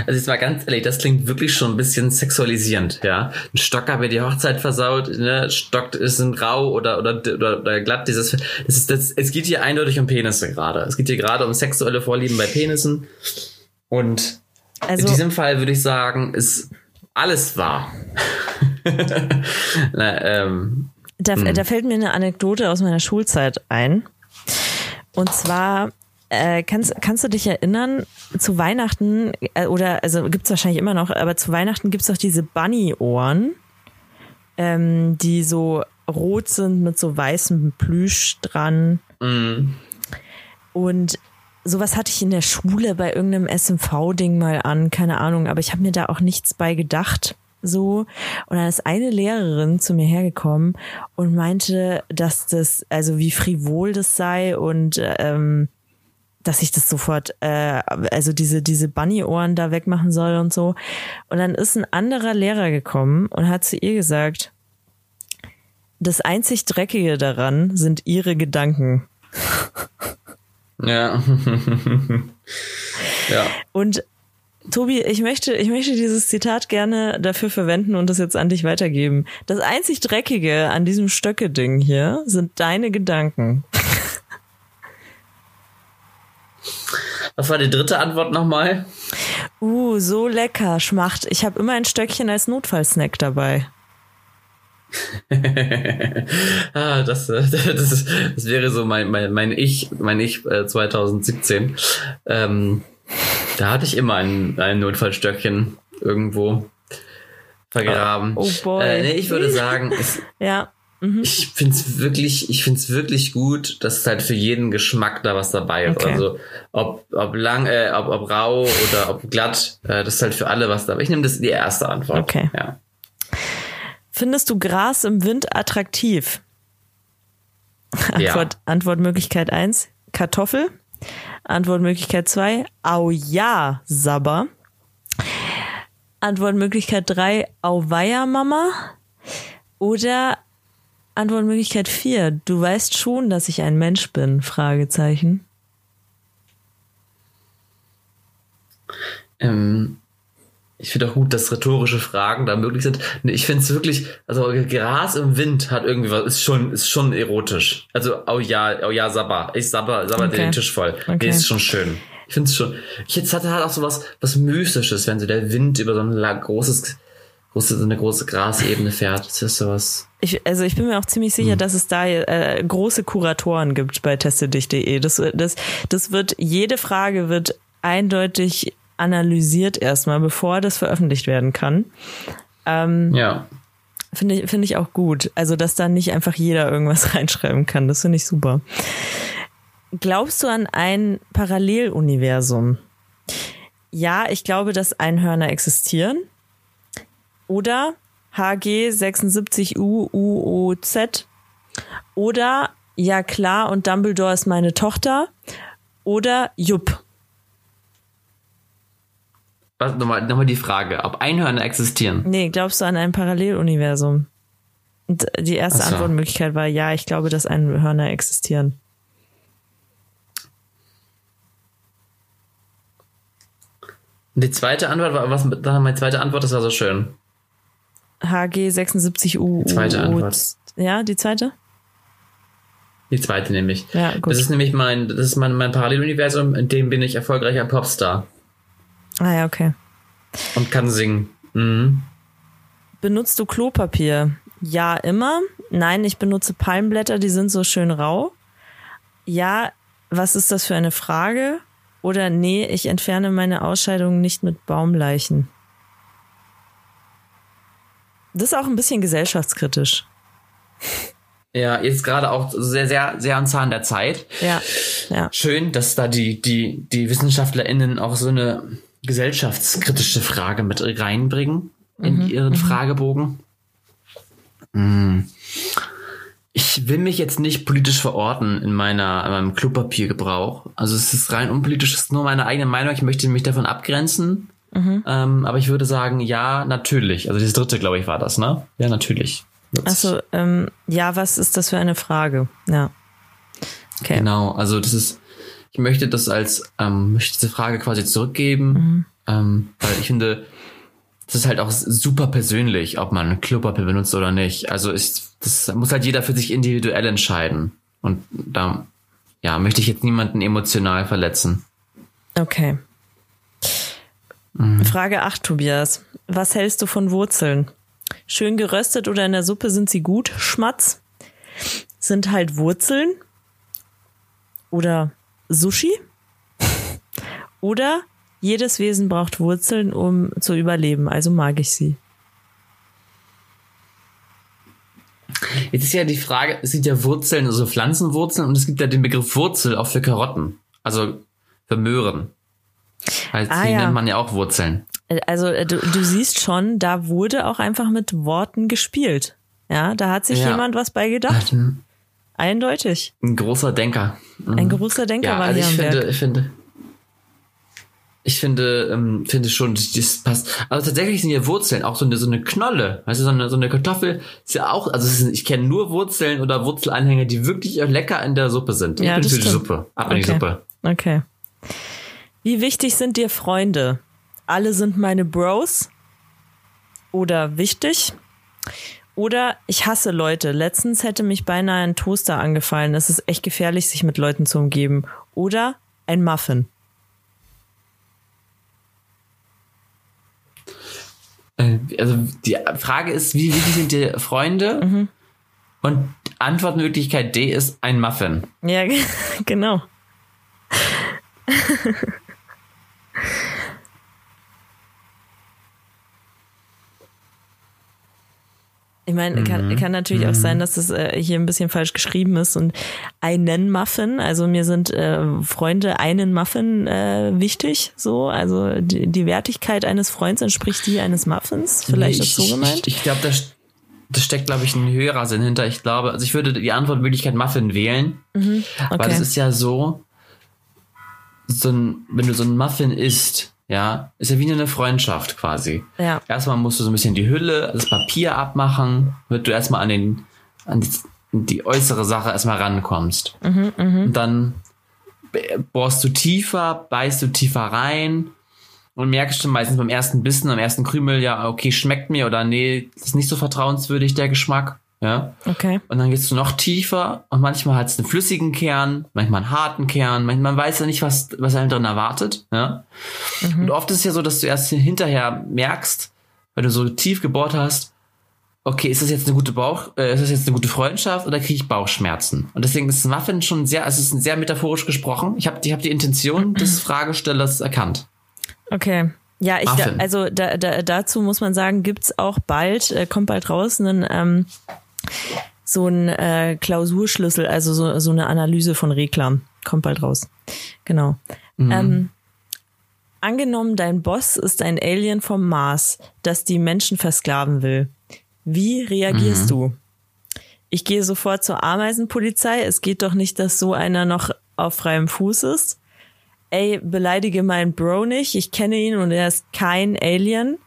Also jetzt mal ganz ehrlich, das klingt wirklich schon ein bisschen sexualisierend, ja. Ein Stock hat mir die Hochzeit versaut, ne? Stock ist ein rau oder, oder, oder, oder glatt, dieses, das ist, das, es geht hier eindeutig um Penisse gerade. Es geht hier gerade um sexuelle Vorlieben bei Penissen. Und also, in diesem Fall würde ich sagen, ist alles wahr. [LAUGHS] Na, ähm, da, hm. da fällt mir eine Anekdote aus meiner Schulzeit ein. Und zwar äh, kannst, kannst du dich erinnern, zu Weihnachten, äh, oder also gibt es wahrscheinlich immer noch, aber zu Weihnachten gibt es doch diese Bunny-Ohren, ähm, die so rot sind mit so weißem Plüsch dran. Mm. Und sowas hatte ich in der Schule bei irgendeinem SMV-Ding mal an, keine Ahnung, aber ich habe mir da auch nichts bei gedacht. So. Und dann ist eine Lehrerin zu mir hergekommen und meinte, dass das, also wie frivol das sei und ähm, dass ich das sofort, äh, also diese, diese Bunny-Ohren da wegmachen soll und so. Und dann ist ein anderer Lehrer gekommen und hat zu ihr gesagt, das einzig Dreckige daran sind ihre Gedanken. [LAUGHS] Ja. [LAUGHS] ja. Und Tobi, ich möchte, ich möchte dieses Zitat gerne dafür verwenden und das jetzt an dich weitergeben. Das einzig Dreckige an diesem Stöcke-Ding hier sind deine Gedanken. Was war die dritte Antwort nochmal? Uh, so lecker, Schmacht. Ich habe immer ein Stöckchen als Notfallsnack dabei. [LAUGHS] ah, das, [LAUGHS] das, ist, das wäre so mein, mein, mein Ich, mein Ich äh, 2017. Ähm, da hatte ich immer ein, ein Notfallstöckchen irgendwo vergraben. Oh boy. Äh, nee, ich würde sagen, es, [LAUGHS] ja. Mhm. Ich finde es wirklich, ich finde es wirklich gut, dass halt für jeden Geschmack da was dabei ist. Okay. Also ob, ob lang, äh, ob, ob rau oder ob glatt, äh, das ist halt für alle was dabei. Ich nehme das die erste Antwort. Okay. Ja. Findest du Gras im Wind attraktiv? Antwort, ja. Antwortmöglichkeit eins Kartoffel. Antwortmöglichkeit zwei Au ja, Sabber. Antwortmöglichkeit drei Auweia, Mama. Oder Antwortmöglichkeit 4. Du weißt schon, dass ich ein Mensch bin? Fragezeichen. Ähm, ich finde auch gut, dass rhetorische Fragen da möglich sind. Ich finde es wirklich, also Gras im Wind hat irgendwie was, ist schon, ist schon erotisch. Also, oh ja, oh ja, Sabba. Ich sabber, sabber okay. den Tisch voll. Okay. Nee, ist schon schön. Ich finde es schon. Ich jetzt hatte halt auch so was, was Mystisches, wenn so der Wind über so ein großes, große, so eine große Grasebene fährt. Das ist sowas. Ich, also ich bin mir auch ziemlich sicher, hm. dass es da äh, große Kuratoren gibt bei testedich.de. Das, das, das wird, jede Frage wird eindeutig analysiert erstmal, bevor das veröffentlicht werden kann. Ähm, ja. Finde ich, finde ich auch gut. Also, dass da nicht einfach jeder irgendwas [LAUGHS] reinschreiben kann. Das finde ich super. Glaubst du an ein Paralleluniversum? Ja, ich glaube, dass Einhörner existieren. Oder HG 76U UOZ. Oder ja klar und Dumbledore ist meine Tochter. Oder Jupp. Was, nochmal, nochmal die Frage, ob Einhörner existieren? Nee, glaubst du an ein Paralleluniversum? Und die erste so. Antwortmöglichkeit war ja, ich glaube, dass Einhörner existieren. Die zweite Antwort war, was, meine zweite Antwort, das war so schön. HG 76U. Die zweite Antwort. Ja, die zweite? Die zweite nämlich. Ja, gut. Das ist nämlich mein, das ist mein, mein Paralleluniversum, in dem bin ich erfolgreicher Popstar. Ah ja, okay. Und kann singen. Mhm. Benutzt du Klopapier? Ja, immer. Nein, ich benutze Palmblätter, die sind so schön rau. Ja, was ist das für eine Frage? Oder nee, ich entferne meine Ausscheidungen nicht mit Baumleichen. Das ist auch ein bisschen gesellschaftskritisch. [LAUGHS] Ja, jetzt gerade auch sehr, sehr, sehr am Zahn der Zeit. Ja, ja. Schön, dass da die, die, die WissenschaftlerInnen auch so eine gesellschaftskritische Frage mit reinbringen in mhm, ihren mhm. Fragebogen. Hm. Ich will mich jetzt nicht politisch verorten in meiner in meinem Klopapiergebrauch. Also es ist rein unpolitisch, es ist nur meine eigene Meinung. Ich möchte mich davon abgrenzen. Mhm. Ähm, aber ich würde sagen, ja, natürlich. Also das dritte, glaube ich, war das, ne? Ja, natürlich. Achso, ähm, ja, was ist das für eine Frage? Ja. Okay. Genau, also das ist, ich möchte das als, ähm, möchte diese Frage quasi zurückgeben, mhm. ähm, weil ich finde, das ist halt auch super persönlich, ob man Klopapier benutzt oder nicht. Also ist, das muss halt jeder für sich individuell entscheiden. Und da, ja, möchte ich jetzt niemanden emotional verletzen. Okay. Mhm. Frage 8, Tobias. Was hältst du von Wurzeln? Schön geröstet oder in der Suppe sind sie gut? Schmatz? Sind halt Wurzeln? Oder Sushi? [LAUGHS] Oder jedes Wesen braucht Wurzeln, um zu überleben, also mag ich sie. Jetzt ist ja die Frage, es gibt ja Wurzeln, also Pflanzenwurzeln und es gibt ja den Begriff Wurzel auch für Karotten, also für Möhren. Weil ah, die ja. nennt man ja auch Wurzeln. Also äh, du, du siehst schon, da wurde auch einfach mit Worten gespielt. Ja, da hat sich ja. jemand was bei gedacht. Eindeutig. Ein großer Denker. Mhm. Ein großer Denker ja, war also hier ich finde, Werk. ich finde, ich finde, ähm, finde schon, das passt. Also tatsächlich sind ja Wurzeln auch so eine, so eine Knolle. Weißt du, so eine, so eine Kartoffel ist ja auch, also ist, ich kenne nur Wurzeln oder Wurzelanhänger, die wirklich lecker in der Suppe sind. Ich Ja, bin das für die. Suppe. Ab in die Okay. Suppe. Okay. Wie wichtig sind dir Freunde? Alle sind meine Bros? Oder wichtig? Oder ich hasse Leute. Letztens hätte mich beinahe ein Toaster angefallen. Es ist echt gefährlich, sich mit Leuten zu umgeben. Oder ein Muffin. Äh, Also die Frage ist, wie wichtig sind dir Freunde? Mhm. Und Antwortmöglichkeit D ist ein Muffin. Ja, [LAUGHS] genau. Ich meine, kann, kann natürlich auch sein, dass das äh, hier ein bisschen falsch geschrieben ist und einen Muffin, also mir sind äh, Freunde einen Muffin äh, wichtig, so, also die, die Wertigkeit eines Freunds entspricht die eines Muffins, vielleicht Nee, ist so gemeint. Ich, ich glaube, da, da steckt, glaube ich, ein höherer Sinn hinter. Ich glaube, also ich würde die Antwortmöglichkeit Muffin wählen, weil Okay. es ist ja so, so ein, wenn du so ein Muffin isst, ja, ist ja wie eine Freundschaft quasi. Ja. Erstmal musst du so ein bisschen die Hülle, das Papier abmachen, damit du erstmal an den, an die, die äußere Sache erstmal rankommst. Und dann bohrst du tiefer, beißt du tiefer rein und merkst schon meistens beim ersten Bissen, am ersten Krümel, ja, okay, schmeckt mir oder nee, das ist nicht so vertrauenswürdig, der Geschmack. Ja. Okay. Und dann gehst du noch tiefer und manchmal hat es einen flüssigen Kern, manchmal einen harten Kern, manchmal man weiß ja nicht, was, was einem drin erwartet. Ja? Und oft ist es ja so, dass du erst hinterher merkst, wenn du so tief gebohrt hast, okay, ist das jetzt eine gute Bauch, äh, ist das jetzt eine gute Freundschaft oder kriege ich Bauchschmerzen? Und deswegen ist Muffin schon sehr, also es ist sehr metaphorisch gesprochen. Ich habe ich hab die Intention des [CLEARS THROAT] Fragestellers erkannt. Okay. Ja, ich Muffin. also da, da, dazu muss man sagen, gibt's auch bald, äh, kommt bald raus, einen, ähm, so ein äh, Klausurschlüssel, also so, so eine Analyse von Reklam. Kommt bald raus. Genau. Ähm, angenommen, dein Boss ist ein Alien vom Mars, das die Menschen versklaven will. Wie reagierst du? Ich gehe sofort zur Ameisenpolizei. Es geht doch nicht, dass so einer noch auf freiem Fuß ist ey, beleidige meinen Bro nicht, ich kenne ihn und er ist kein Alien.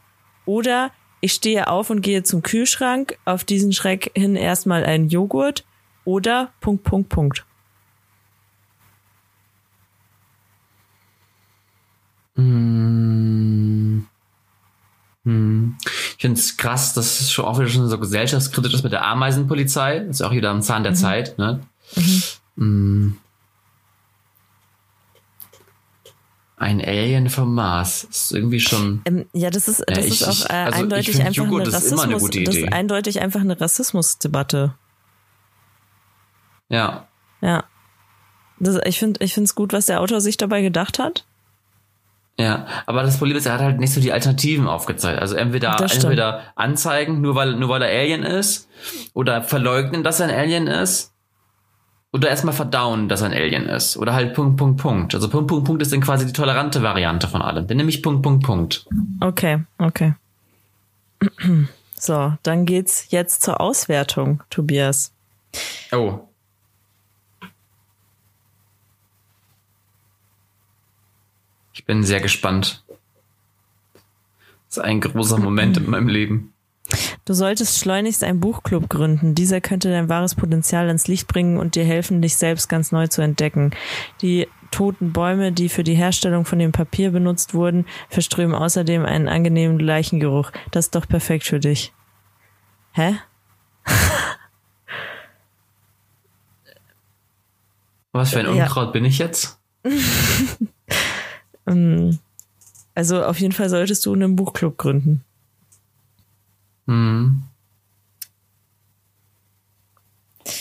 Oder ich stehe auf und gehe zum Kühlschrank, auf diesen Schreck hin erstmal einen Joghurt. Oder Punkt, Punkt, Punkt. Ich finde es krass, dass es schon auch wieder schon so gesellschaftskritisch ist mit der Ameisenpolizei. Das ist auch wieder am Zahn der Zeit. Ne? Mm. Ein Alien vom Mars. Das ist irgendwie schon. Ähm, ja, das ist, das Ja, ich- ist auch äh, also eindeutig find, einfach Joghurt eine immer eine Rassismus. gute Das Idee. ist eindeutig einfach eine Rassismusdebatte. Ja. Ja. Das, ich finde, ich finde es gut, was der Autor sich dabei gedacht hat. Ja, aber das Problem ist, er hat halt nicht so die Alternativen aufgezeigt. Also entweder, Das entweder anzeigen, nur weil, nur weil er Alien ist, oder verleugnen, dass er ein Alien ist, oder erstmal verdauen, dass er ein Alien ist. Oder halt Punkt, Punkt, Punkt. Also Punkt, Punkt, Punkt ist dann quasi die tolerante Variante von allem. Dann nehme ich Punkt, Punkt, Punkt. Okay, okay. [CLEARS THROAT] So, dann geht's jetzt zur Auswertung, Tobias. Oh. Ich bin sehr gespannt. Das ist ein großer Moment in meinem Leben. Du solltest schleunigst einen Buchclub gründen. Dieser könnte dein wahres Potenzial ins Licht bringen und dir helfen, dich selbst ganz neu zu entdecken. Die toten Bäume, die für die Herstellung von dem Papier benutzt wurden, verströmen außerdem einen angenehmen Leichengeruch. Das ist doch perfekt für dich. Hä? [LAUGHS] Was für ein Ja. Unkraut bin ich jetzt? [LAUGHS] Also auf jeden Fall solltest du einen Buchclub gründen.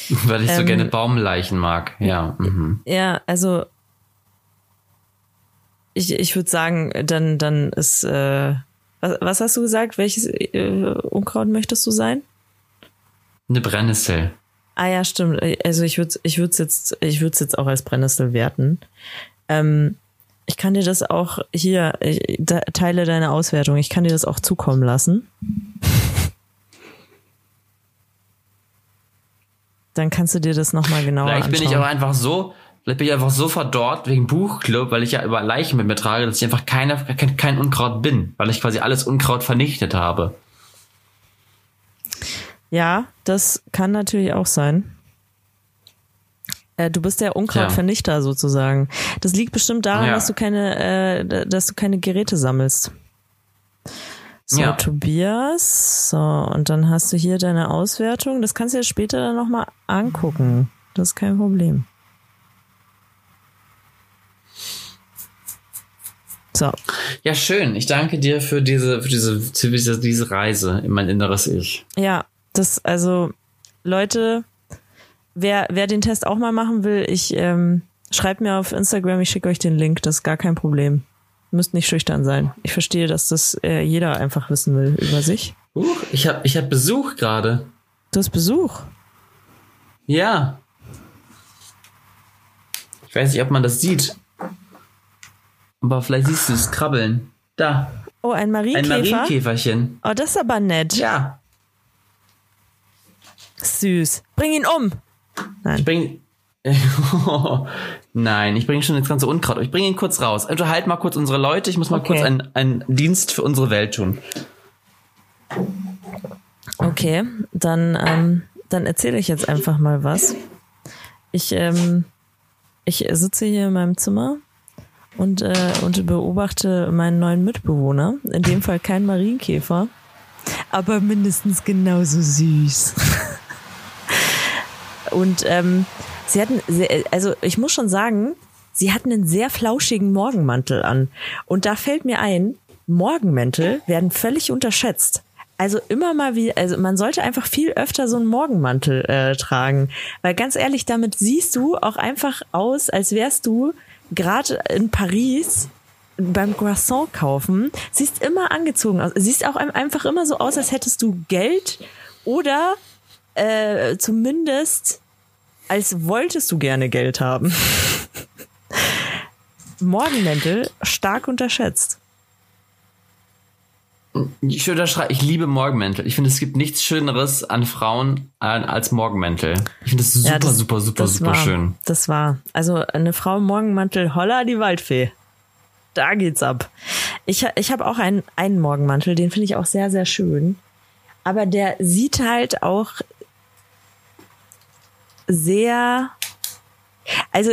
Weil ich so Ähm, gerne Baumleichen mag. Ja. Mhm. Ja, also ich, ich würde sagen, dann, dann ist, äh, was, was hast du gesagt? Welches äh, Unkraut möchtest du sein? Eine Brennnessel. Ah ja, stimmt. Also ich würde ich würde jetzt ich würde jetzt auch als Brennnessel werten. Ähm, ich kann dir das auch hier ich, da, teile deine Auswertung. Ich kann dir das auch zukommen lassen. Dann kannst du dir das nochmal genauer Vielleicht anschauen. bin ich aber einfach so, vielleicht bin ich einfach so verdorrt wegen Buchclub, weil ich ja über Leichen mit mir trage, dass ich einfach keine, kein, kein Unkraut bin, weil ich quasi alles Unkraut vernichtet habe. Ja, das kann natürlich auch sein. Äh, Du bist der Unkrautvernichter sozusagen. Das liegt bestimmt daran, Ja. dass du keine, äh, dass du keine Geräte sammelst. So, Ja. Tobias. So, und dann hast du hier deine Auswertung. Das kannst du dir später dann nochmal angucken. Das ist kein Problem. So, Ja, schön. Ich danke dir für diese, für diese, für diese, diese Reise in mein inneres Ich. Ja, das, also, Leute, wer, wer den Test auch mal machen will, ich ähm, schreibt mir auf Instagram, ich schicke euch den Link, das ist gar kein Problem. Müsst nicht schüchtern sein. Ich verstehe, dass das äh, jeder einfach wissen will über sich. Huch, ich habe ich hab Besuch gerade. Du hast Besuch. Ja. Ich weiß nicht, ob man das sieht. Aber vielleicht siehst du es krabbeln. Da, Oh, ein ein Marienkäfer. Marienkäferchen. Oh, das ist aber nett. Ja. Süß. Bring ihn um. Ich bring. [LAUGHS] Nein, ich bringe schon das ganze Unkraut. Ich bringe ihn kurz raus. Unterhalt mal kurz unsere Leute. Ich muss mal Okay. kurz einen, einen Dienst für unsere Welt tun. Okay, dann, ähm, dann erzähle ich jetzt einfach mal was. Ich, ähm, ich sitze hier in meinem Zimmer und, äh, und beobachte meinen neuen Mitbewohner. In dem Fall kein Marienkäfer, aber mindestens genauso süß. [LAUGHS] und ähm, sie hatten, also ich muss schon sagen, sie hatten einen sehr flauschigen Morgenmantel an. Und da fällt mir ein, Morgenmäntel werden völlig unterschätzt. Also immer mal wie, also man sollte einfach viel öfter so einen Morgenmantel äh, tragen, weil ganz ehrlich, damit siehst du auch einfach aus, als wärst du gerade in Paris beim Croissant kaufen, siehst immer angezogen aus, siehst auch ein- einfach immer so aus, als hättest du Geld oder äh, zumindest als wolltest du gerne Geld haben. Morgenmäntel stark unterschätzt. Ich unterschreibe, ich liebe Morgenmäntel. Ich finde, es gibt nichts Schöneres an Frauen als Morgenmäntel. Ich finde das super, Ja, das- super, super, das super war, schön. Das war. Also eine Frau im Morgenmantel, holla die Waldfee. Da geht's ab. Ich, ich habe auch einen, einen Morgenmantel, den finde ich auch sehr, sehr schön. Aber der sieht halt auch sehr. Also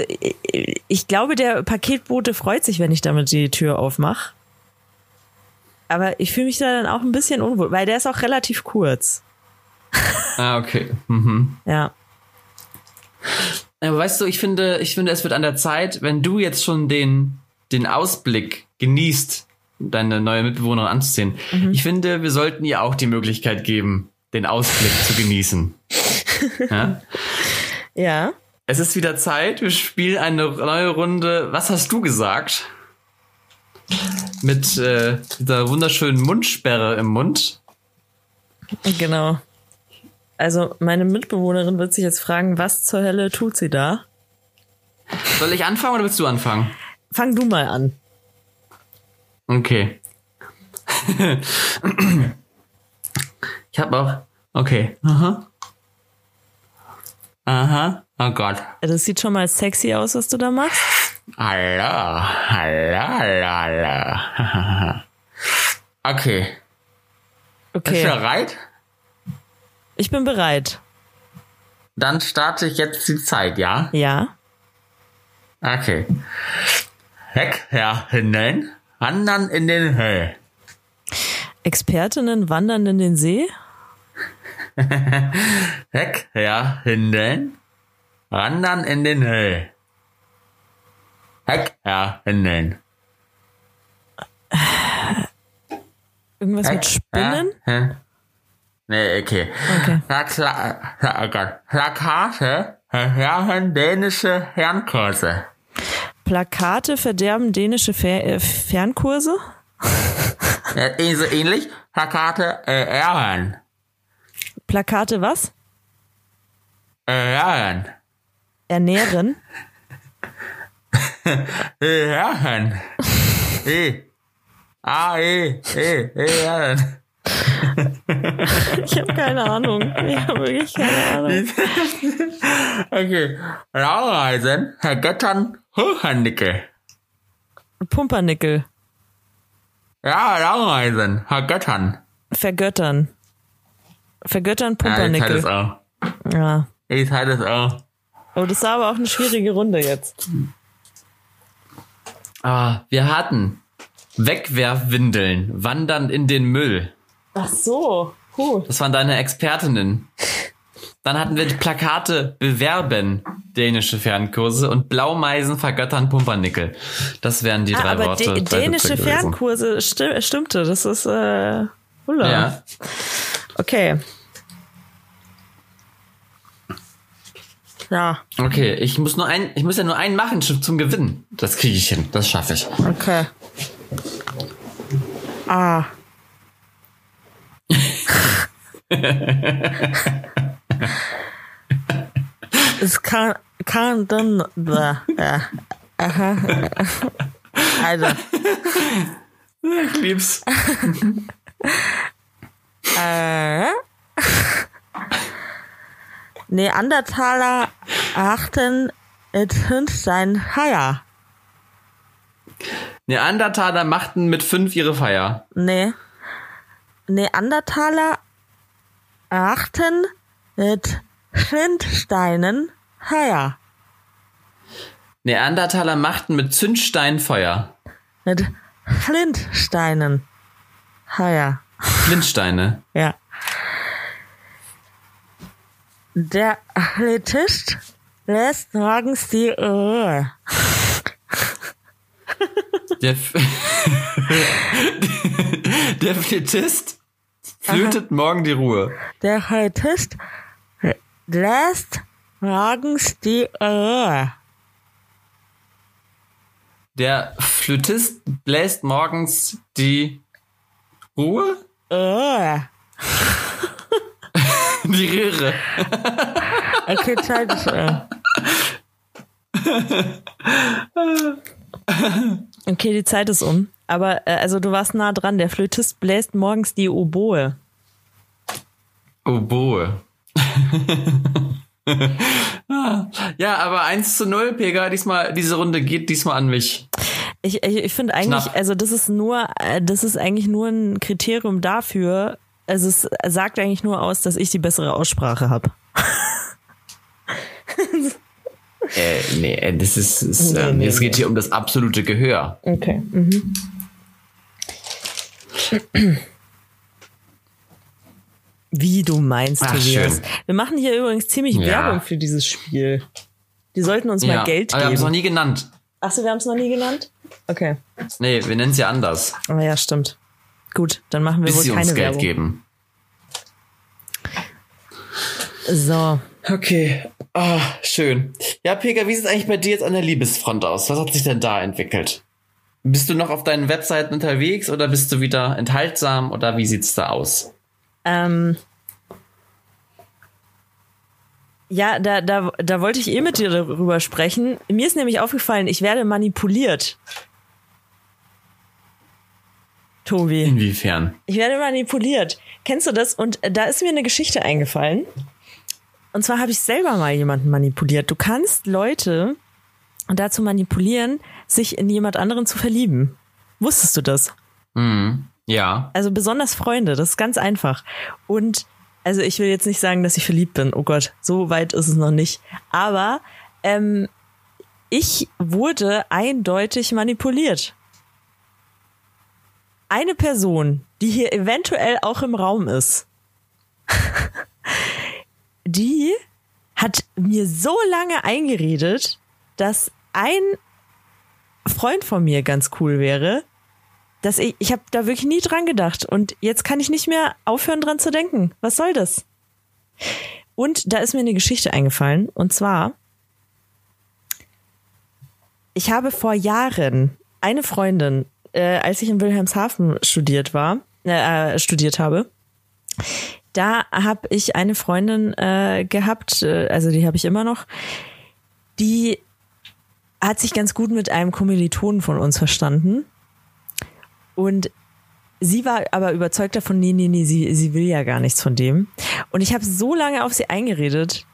ich- glaube, der Paketbote freut sich, wenn ich damit die Tür aufmache. Aber ich fühle mich da dann auch ein bisschen unwohl, weil der ist auch relativ kurz. [LAUGHS] Ah, okay. Mhm. Ja. Aber weißt du, ich finde, ich finde, es wird an der Zeit, wenn du jetzt schon den, den Ausblick genießt, deine neue Mitbewohnerin anzuziehen. Mhm. Ich finde, wir sollten ihr auch die Möglichkeit geben, den Ausblick zu genießen. [LAUGHS] Ja? Ja. Es ist wieder Zeit. Wir spielen eine neue Runde. Was hast du gesagt? Mit äh, dieser wunderschönen Mundsperre im Mund. Genau. Also meine Mitbewohnerin wird sich jetzt fragen, was zur Hölle tut sie da? Soll ich anfangen oder willst du anfangen? Fang du mal an. Okay. ich habe auch. Okay. Aha. Aha. Oh Gott. Das sieht schon mal sexy aus, was du da machst. Hallo. Hallo, hallo, hallo. [LAUGHS] Okay. Bist du Okay, bereit? ich bin bereit. Dann starte ich jetzt die Zeit, ja? Ja. Okay. Heckherrinnen wandern in den Höhe. Expertinnen wandern in den See. [LAUGHS] Heckherrinnen wandern in den Höhe. Heckherrinnen. Irgendwas mit Spinnen? Hä? Nee, okay. Okay. Plakate verherren dänische Fernkurse. Plakate verderben dänische Fer äh, Fernkurse? Ja, so ähnlich. Plakate erhören. Plakate was? Erhören. Ernähren? [LAUGHS] Erhören. E. A, E, E, erhören. Ich habe keine Ahnung. Ich habe wirklich keine Ahnung. [LAUGHS] okay. Raureisen vergöttern Hochhandicke. Pumpernickel. Ja, Raureisen vergöttern. Vergöttern. Vergöttern Ja, ich Pumpernickel. es auch. Ja. Ich hatte es auch. Oh, das war aber auch eine schwierige Runde jetzt. Ah, wir hatten Wegwerfwindeln, wandern in den Müll. Ach so. Puh. Das waren deine Expertinnen. Dann hatten wir die Plakate bewerben, dänische Fernkurse und Blaumeisen vergöttern Pumpernickel. Das wären die Ah, drei aber Worte. drei dänische. Fernkurse sti stimmte. Das ist äh, Hulla. Ja. Okay. Ja, Okay, ich muss nur ein, ich muss ja nur einen machen zum zum Gewinnen. Das kriege ich hin. Das schaffe ich. okay. Ah. es kann, kann dann, ja. Aha. Also, Ich lieb's. äh, Neandertaler achten es sein Haier. Neandertaler machten mit fünf ihre Feier. Nee. Neandertaler achten mit Flintsteinen Haier. Neandertaler machten mit Zündstein Feuer. Mit Flintsteinen Haier. Flintsteine. Ja. Der Athletist lässt morgens die Ruhe. Der, F [LAUGHS] der Flötist flötet morgen die Ruhe. Der Athletist lässt morgens die Ruhe. Der Flötist bläst morgens die Ruhe? Ruhe. [LAUGHS] [LAUGHS] Die Röhre. Okay, Zeit äh. Okay, die Zeit ist um. Aber äh, also du warst nah dran. Der Flötist bläst morgens die Oboe. Oboe. [LAUGHS] ja, aber 1 zu 0, Pega, diesmal, diese Runde geht diesmal an mich. Ich, ich, ich finde eigentlich, Knapp. also das ist nur, äh, das ist eigentlich nur ein Kriterium dafür. Also es sagt eigentlich nur aus, dass ich die bessere Aussprache habe. [LAUGHS] Äh, nee, äh, das ist, ist Nee, ähm, nee, es geht nee. hier um das absolute Gehör. Okay. Mhm. Wie du meinst, Ach, Tobias. schön. Wir machen hier übrigens ziemlich Ja. Werbung für dieses Spiel. Die sollten uns mal Geld aber wir haben es noch geben. nie genannt. Achso, wir haben es noch nie genannt? Okay. Nee, wir nennen es ja anders. Aber ja, stimmt. Gut, dann machen wir Bis wohl sie keine uns Geld Werbung. geben. So. Okay. Ah, schön. Ja, Pega, wie sieht es eigentlich bei dir jetzt an der Liebesfront aus? Was hat sich denn da entwickelt? Bist du noch auf deinen Webseiten unterwegs oder bist du wieder enthaltsam oder wie sieht's da aus? Ähm, ja, da, da, da wollte ich eh mit dir darüber sprechen. Mir ist nämlich aufgefallen, ich werde manipuliert. Tobi. Inwiefern? Ich werde manipuliert. Kennst du das? Und da ist mir eine Geschichte eingefallen. Und zwar habe ich selber mal jemanden manipuliert. Du kannst Leute dazu manipulieren, sich in jemand anderen zu verlieben. Wusstest du das? Mhm. Ja. Also besonders Freunde, das ist ganz einfach. Und also ich will jetzt nicht sagen, dass ich verliebt bin. Oh Gott, so weit ist es noch nicht. Aber ähm, ich wurde eindeutig manipuliert. Eine Person, die hier eventuell auch im Raum ist, die hat mir so lange eingeredet, dass ein Freund von mir ganz cool wäre, dass ich, ich habe da wirklich nie dran gedacht und jetzt kann ich nicht mehr aufhören dran zu denken. Was soll das? Und da ist mir eine Geschichte eingefallen und zwar ich habe vor Jahren eine Freundin, äh, als ich in Wilhelmshaven studiert war, äh, äh, studiert habe, da habe ich eine Freundin äh, gehabt, äh, also die habe ich immer noch, die hat sich ganz gut mit einem Kommilitonen von uns verstanden. Und sie war aber überzeugt davon, nee, nee, nee, sie, sie will ja gar nichts von dem. Und ich habe so lange auf sie eingeredet,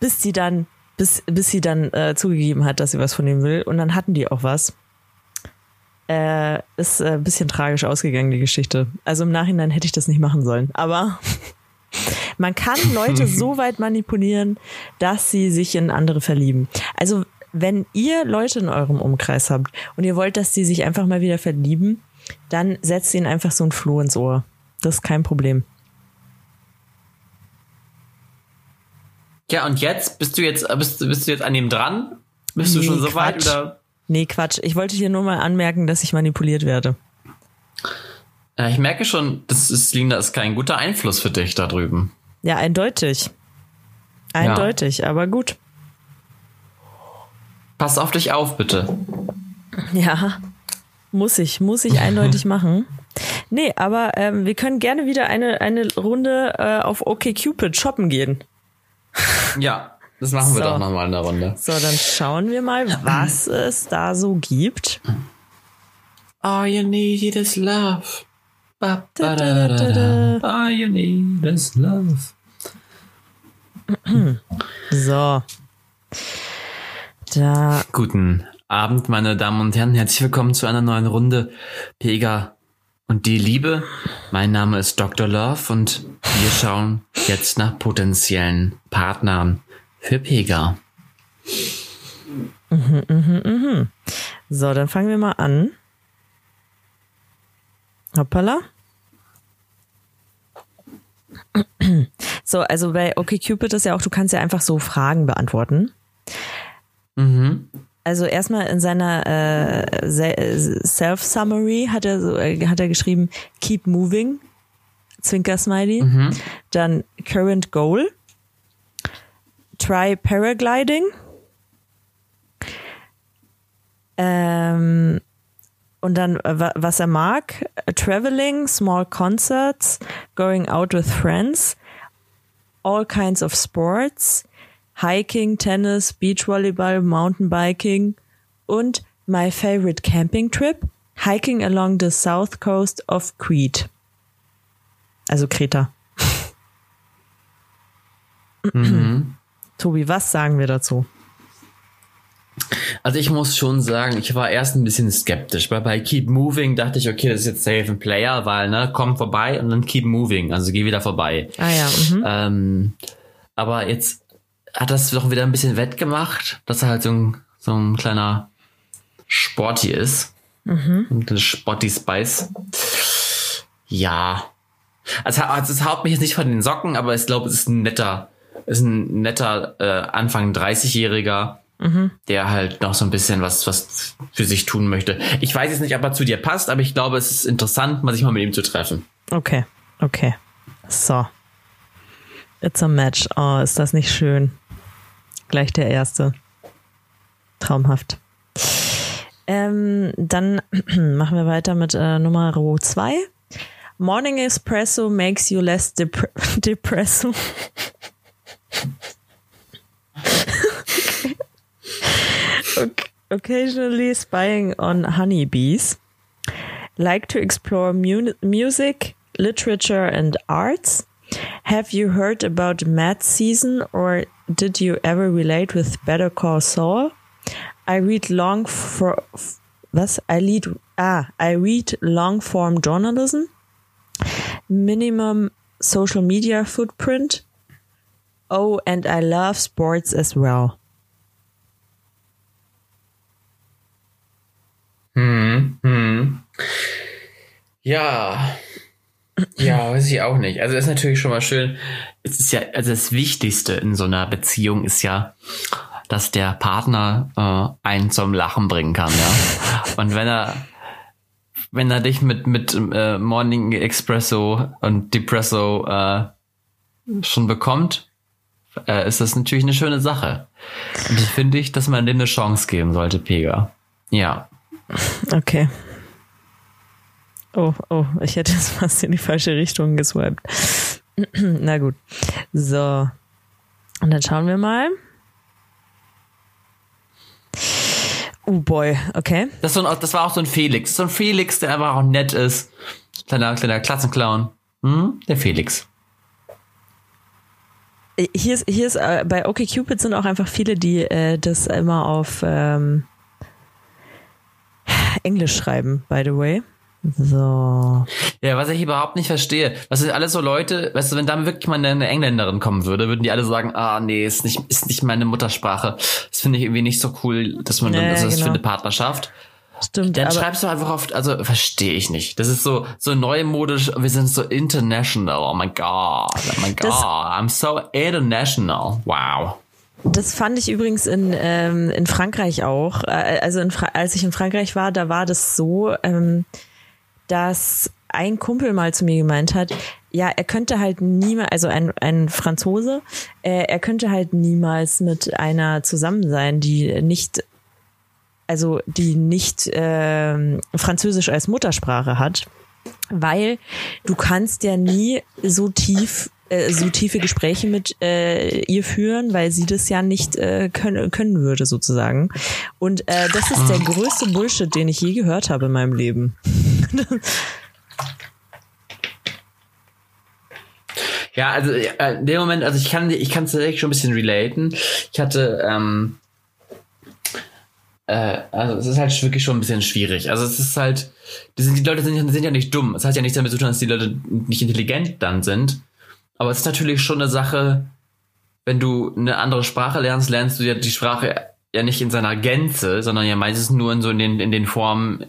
bis sie dann, bis, bis sie dann äh, zugegeben hat, dass sie was von ihm will. Und dann hatten die auch was. Äh, ist äh, ein bisschen tragisch ausgegangen, die Geschichte. Also im Nachhinein hätte ich das nicht machen sollen. Aber [LAUGHS] man kann Leute so weit manipulieren, dass sie sich in andere verlieben. Also wenn ihr Leute in eurem Umkreis habt und ihr wollt, dass die sich einfach mal wieder verlieben, dann setzt ihnen einfach so ein Floh ins Ohr. Das ist kein Problem. Ja, und jetzt? Bist du jetzt, bist, bist du jetzt an ihm dran? Bist du Nee, schon so weit Quatsch. oder? Nee, Quatsch. Ich wollte hier nur mal anmerken, dass ich manipuliert werde. Ja, ich merke schon, das ist, Lina, ist kein guter Einfluss für dich da drüben. Ja, eindeutig. Eindeutig, aber gut. Pass auf dich auf, bitte. Ja, muss ich, muss ich eindeutig [LAUGHS] machen. Nee, aber ähm, wir können gerne wieder eine, eine Runde äh, auf OkCupid shoppen gehen. Ja, das machen wir So. doch nochmal in der Runde. So, dann schauen wir mal, was es da so gibt. All you need is love. Ba, ba, da, da, da, da. All you need is love. [CLEARS THROAT] So. Da, Guten Abend, meine Damen und Herren. Herzlich willkommen zu einer neuen Runde Pega und die Liebe. Mein Name ist Dr. Love und wir schauen jetzt nach potenziellen Partnern für Pega. so, dann fangen wir mal an. Hoppala. [CLEARS THROAT] So, also bei OkCupid ist ja auch, du kannst ja einfach so Fragen beantworten. Mhm. Also erstmal in seiner äh, Se- Self-Summary hat er, so, äh, hat er geschrieben, keep moving, Zwinker-Smiley. Dann current goal, try paragliding. Ähm, und dann, äh, wa- was er mag, traveling, small concerts, going out with friends, all kinds of sports, hiking, tennis, beachvolleyball, mountain biking und my favorite camping trip, hiking along the south coast of Crete. Also Kreta. Tobi, was sagen wir dazu? Also ich muss schon sagen, ich war erst ein bisschen skeptisch, weil bei Keep Moving dachte ich, okay, das ist jetzt safe ein Player, weil, ne, komm vorbei und dann Keep Moving, also geh wieder vorbei. Ah ja, mhm. Ähm, aber jetzt hat das doch wieder ein bisschen wettgemacht, dass er halt so ein, so ein kleiner Sporty ist. Und ein Sporty Spice. Ja. Also, also es haut mich jetzt nicht von den Socken, aber ich glaube, es ist ein netter, ist ein netter äh, Anfang 30-Jähriger, der halt noch so ein bisschen was, was für sich tun möchte. Ich weiß jetzt nicht, ob er zu dir passt, aber ich glaube, es ist interessant, mal sich mal mit ihm zu treffen. Okay, okay. So. It's a match. Oh, ist das nicht schön. Gleich der erste. Traumhaft. Ähm, dann [CLEARS THROAT] machen wir weiter mit äh, Nummer 2. Morning Espresso makes you less dep [LAUGHS] depresso. Occasionally spying on honeybees. Like to explore mu- music, literature, and arts? Have you heard about Mad Season or did you ever relate with Better Call Saul? I read long for was I read ah I read long form journalism. Minimum social media footprint. Oh, and I love sports as well. Ja. Ja, weiß ich auch nicht. Also ist natürlich schon mal schön. Es ist ja, also das Wichtigste in so einer Beziehung ist ja, dass der Partner äh, einen zum Lachen bringen kann, ja. Und wenn er, wenn er dich mit mit äh, Morning Espresso und Depresso äh, schon bekommt, äh, ist das natürlich eine schöne Sache. Und das finde ich, dass man dem eine Chance geben sollte, Pega. Ja. Okay. Oh, oh, ich hätte [LAUGHS] jetzt fast in die falsche Richtung geswiped. [CLEARS THROAT] Na gut. So. Und dann schauen wir mal. Oh boy, okay. Das, ein, das war auch so ein Felix. So ein Felix, der einfach auch nett ist. Kleiner, kleiner Klassenclown. Hm? Der Felix. Hier ist, hier ist äh, bei OkCupid sind auch einfach viele, die äh, das immer auf ähm, Englisch schreiben, by the way. So. Ja, was ich überhaupt nicht verstehe, was sind alles so Leute, weißt du, wenn da wirklich mal eine Engländerin kommen würde, würden die alle sagen, ah nee, ist nicht, ist nicht meine Muttersprache. Das finde ich irgendwie nicht so cool, dass man dann, Ja, das ist genau. für eine Partnerschaft. Stimmt, Dann aber schreibst du einfach oft, also verstehe ich nicht. Das ist so so neumodisch, wir sind so international. Oh my god. Oh god. Das- I'm so international. Wow. das fand ich übrigens in, ähm, in Frankreich auch. Äh, Also in Fra als ich in Frankreich war, da war das so, ähm, dass ein Kumpel mal zu mir gemeint hat, ja, er könnte halt niemals, also ein, ein Franzose, äh, er könnte halt niemals mit einer zusammen sein, die nicht, also die nicht ähm, Französisch als Muttersprache hat, weil du kannst ja nie so tief äh, so tiefe Gespräche mit äh, ihr führen, weil sie das ja nicht äh, können, können würde sozusagen. Und äh, das ist der größte Bullshit, den ich je gehört habe in meinem Leben. Ja, also äh, in dem Moment, also ich kann ich kann es tatsächlich schon ein bisschen relaten. Ich hatte ähm, äh, also es ist halt wirklich schon ein bisschen schwierig. Also es ist halt, die, sind, die Leute sind, sind ja nicht dumm. Es hat ja nichts damit zu tun, dass die Leute nicht intelligent dann sind. Aber es ist natürlich schon eine Sache, wenn du eine andere Sprache lernst, lernst du ja die Sprache ja nicht in seiner Gänze, sondern ja meistens nur in so in den, in den Formen,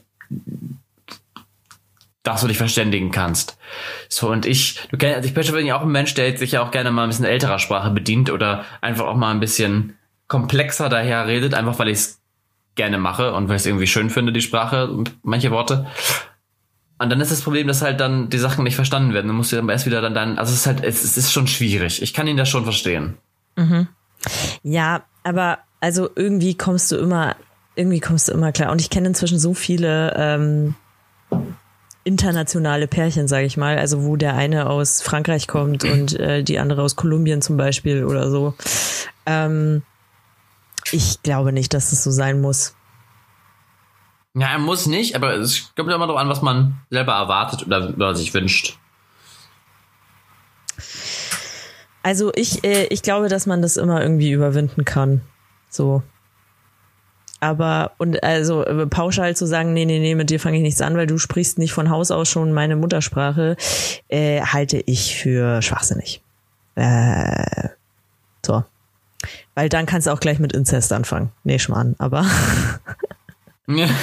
dass du dich verständigen kannst. So, und ich, du kennst, also ich bin ja auch ein Mensch, der sich ja auch gerne mal ein bisschen älterer Sprache bedient oder einfach auch mal ein bisschen komplexer daher redet, einfach weil ich es gerne mache und weil ich es irgendwie schön finde, die Sprache, manche Worte. Und dann ist das Problem, dass halt dann die Sachen nicht verstanden werden. Dann musst du erst wieder dann, dann also es ist halt, es, es ist schon schwierig. Ich kann ihn das schon verstehen. Ja, aber also irgendwie kommst du immer, irgendwie kommst du immer klar. Und ich kenne inzwischen so viele ähm, internationale Pärchen, sage ich mal, also wo der eine aus Frankreich kommt und äh, die andere aus Kolumbien zum Beispiel oder so. Ähm, ich glaube nicht, dass es so sein muss. Ja, er muss nicht, aber es kommt immer darauf an, was man selber erwartet oder, oder sich wünscht. Also ich, äh, ich glaube, dass man das immer irgendwie überwinden kann. So. Aber, und also äh, pauschal zu sagen, nee, nee, nee, mit dir fange ich nichts an, weil du sprichst nicht von Haus aus schon meine Muttersprache, äh, halte ich für schwachsinnig. Äh, so. Weil dann kannst du auch gleich mit Inzest anfangen. Nee, Schmarrn, aber Ja. [LAUGHS]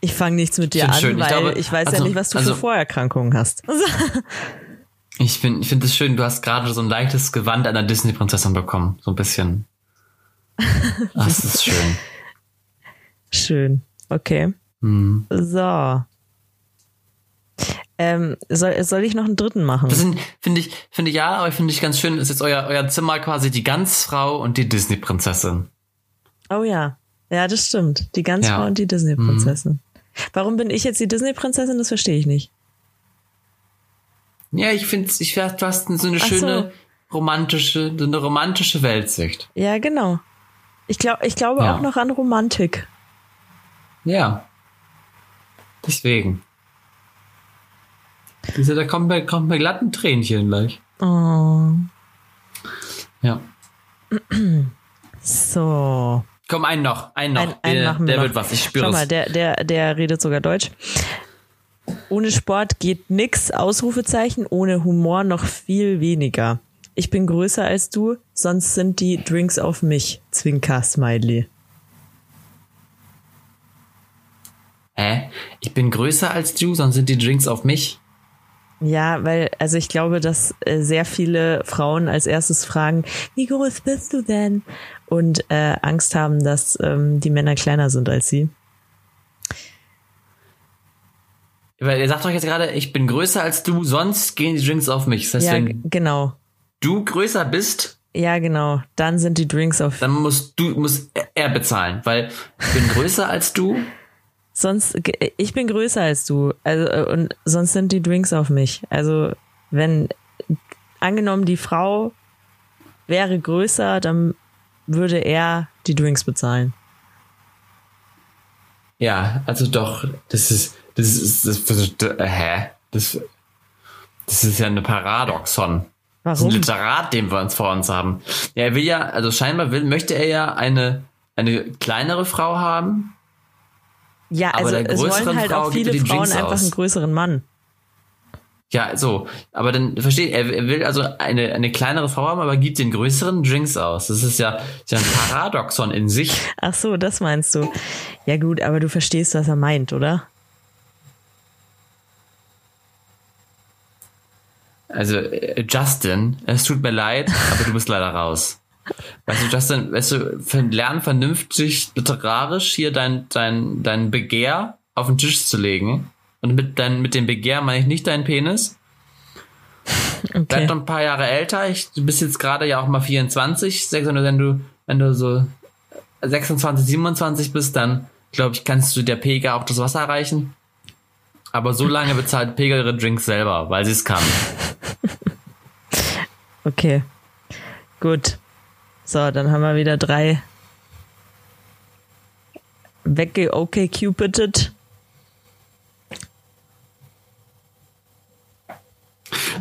ich fange nichts mit dir an, schön. Ich weil glaube, ich weiß also- ja nicht, was du also- für Vorerkrankungen hast. Ich [LAUGHS] finde ich find es schön, du hast gerade so ein leichtes Gewand einer Disney-Prinzessin bekommen. So ein bisschen. [LAUGHS] Ach, das ist schön. Schön. Okay. Hm. So. Ähm, soll, soll ich noch einen dritten machen? Das sind, finde ich, finde ich ja, aber finde ich ganz schön, ist jetzt euer, euer Zimmer quasi die Ganzfrau und die Disney-Prinzessin. Oh ja. Ja, das stimmt. Die Ganzfrau Ja. Mhm. und die Disney-Prinzessin. Warum bin ich jetzt die Disney-Prinzessin? Das verstehe ich nicht. Ja, ich finde, ich, du hast so eine Ach schöne so. romantische, so eine romantische Weltsicht. Ja, genau. Ich, glaub, ich glaube Ja. auch noch an Romantik. Ja. Deswegen. Diese, da kommt mir, kommt mir glatt ein Tränchen gleich. Oh. Ja. So. Komm, einen noch, einen noch. Ein, einen der der noch. wird was, ich spüre Schau mal, es. der, der, der redet sogar Deutsch. Ohne Sport geht nix, Ausrufezeichen, ohne Humor noch viel weniger. Ich bin größer als du, sonst sind die Drinks auf mich. Zwinker, Smiley. Hä? Ich bin größer als du, sonst sind die Drinks auf mich. Ja, weil, also ich glaube, dass äh, sehr viele Frauen als erstes fragen, wie groß bist du denn? Und äh, Angst haben, dass ähm, die Männer kleiner sind als sie. Weil ihr sagt doch jetzt gerade, ich bin größer als du, sonst gehen die Drinks auf mich. Das heißt, Ja, wenn genau. du größer bist, Ja, genau. Dann sind die Drinks auf. dann musst du, muss er bezahlen, weil ich bin größer als du. Sonst, ich bin größer als du. Also, äh, und sonst sind die Drinks auf mich. Also, wenn, angenommen, die Frau wäre größer, dann würde er die Drinks bezahlen. Ja, also doch, das ist, Das ist, das, das, das, hä? Das, das ist ja eine Paradoxon. Das ist ein Warum? Literat, den wir uns vor uns haben. Ja, er will ja, also scheinbar will, möchte er ja eine, eine kleinere Frau haben. Ja, also es wollen halt Frau auch viele Frauen Jinx einfach aus. einen größeren Mann. Ja, so. Aber dann versteht, er, er will also eine, eine kleinere Frau haben, aber gibt den größeren Drinks aus. Das ist ja, ist ja ein Paradoxon in sich. Ach so, das meinst du. Ja gut, aber du verstehst, was er meint, oder? Also, äh, Justin, es tut mir leid, aber du bist leider raus. Weißt du, Justin, weißt du, ver- lern vernünftig literarisch hier dein, dein, dein Begehr auf den Tisch zu legen. Und mit, dein, mit dem Begehr meine ich nicht deinen Penis. [LAUGHS] Okay. Bleib doch ein paar Jahre älter. Ich, du bist jetzt gerade ja auch mal 24. Sechs- Wenn du, wenn du so 26, 27 bist, dann glaube ich, kannst du der Pega auch das Wasser reichen. Aber so lange bezahlt Pega ihre Drinks selber, weil sie es kann. [LAUGHS] Okay. Gut. So, dann haben wir wieder drei wegge okay cupidet.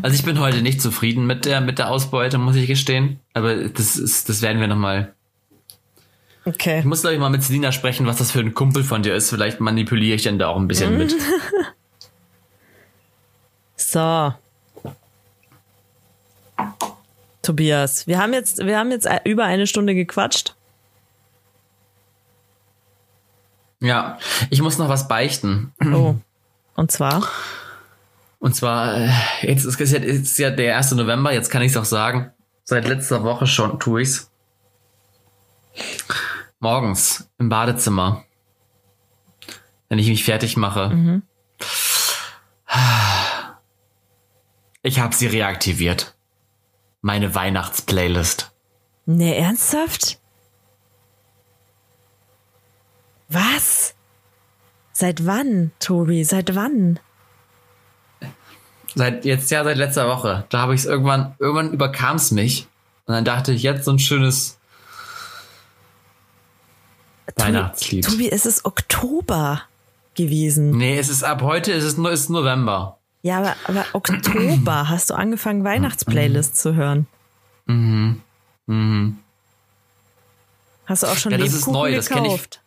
Also ich bin heute nicht zufrieden mit der, mit der Ausbeute, muss ich gestehen. Aber das ist, das werden wir nochmal. Okay. Ich muss, glaube ich, mal mit Selina sprechen, was das für ein Kumpel von dir ist. Vielleicht manipuliere ich dann da auch ein bisschen mit. [LAUGHS] So. Tobias, wir haben jetzt, wir haben jetzt über eine Stunde gequatscht. Ja, ich muss noch was beichten. Oh. [CLEARS THROAT] Und zwar? Und zwar, äh, jetzt ist es ja, jetzt ist ja der 1. November, jetzt kann ich es auch sagen. Seit letzter Woche schon tue ich's. Morgens im Badezimmer. Wenn ich mich fertig mache. Ich habe sie reaktiviert. Meine Weihnachtsplaylist. Ne, ernsthaft? Was? Seit wann, Tobi? Seit wann? Seit jetzt ja seit letzter Woche. Da habe ich es irgendwann, irgendwann überkam es mich. Und dann dachte ich, jetzt so ein schönes Weihnachtslied. Tobi, es ist Oktober gewesen. Nee, es ist ab heute, es ist nur es ist November. Ja, aber, aber Oktober [CLEARS THROAT] hast du angefangen, Weihnachtsplaylists zu hören. Mhm. Mhm. Hast du auch schon Ja, das ist neu, das kenn ich. gekauft?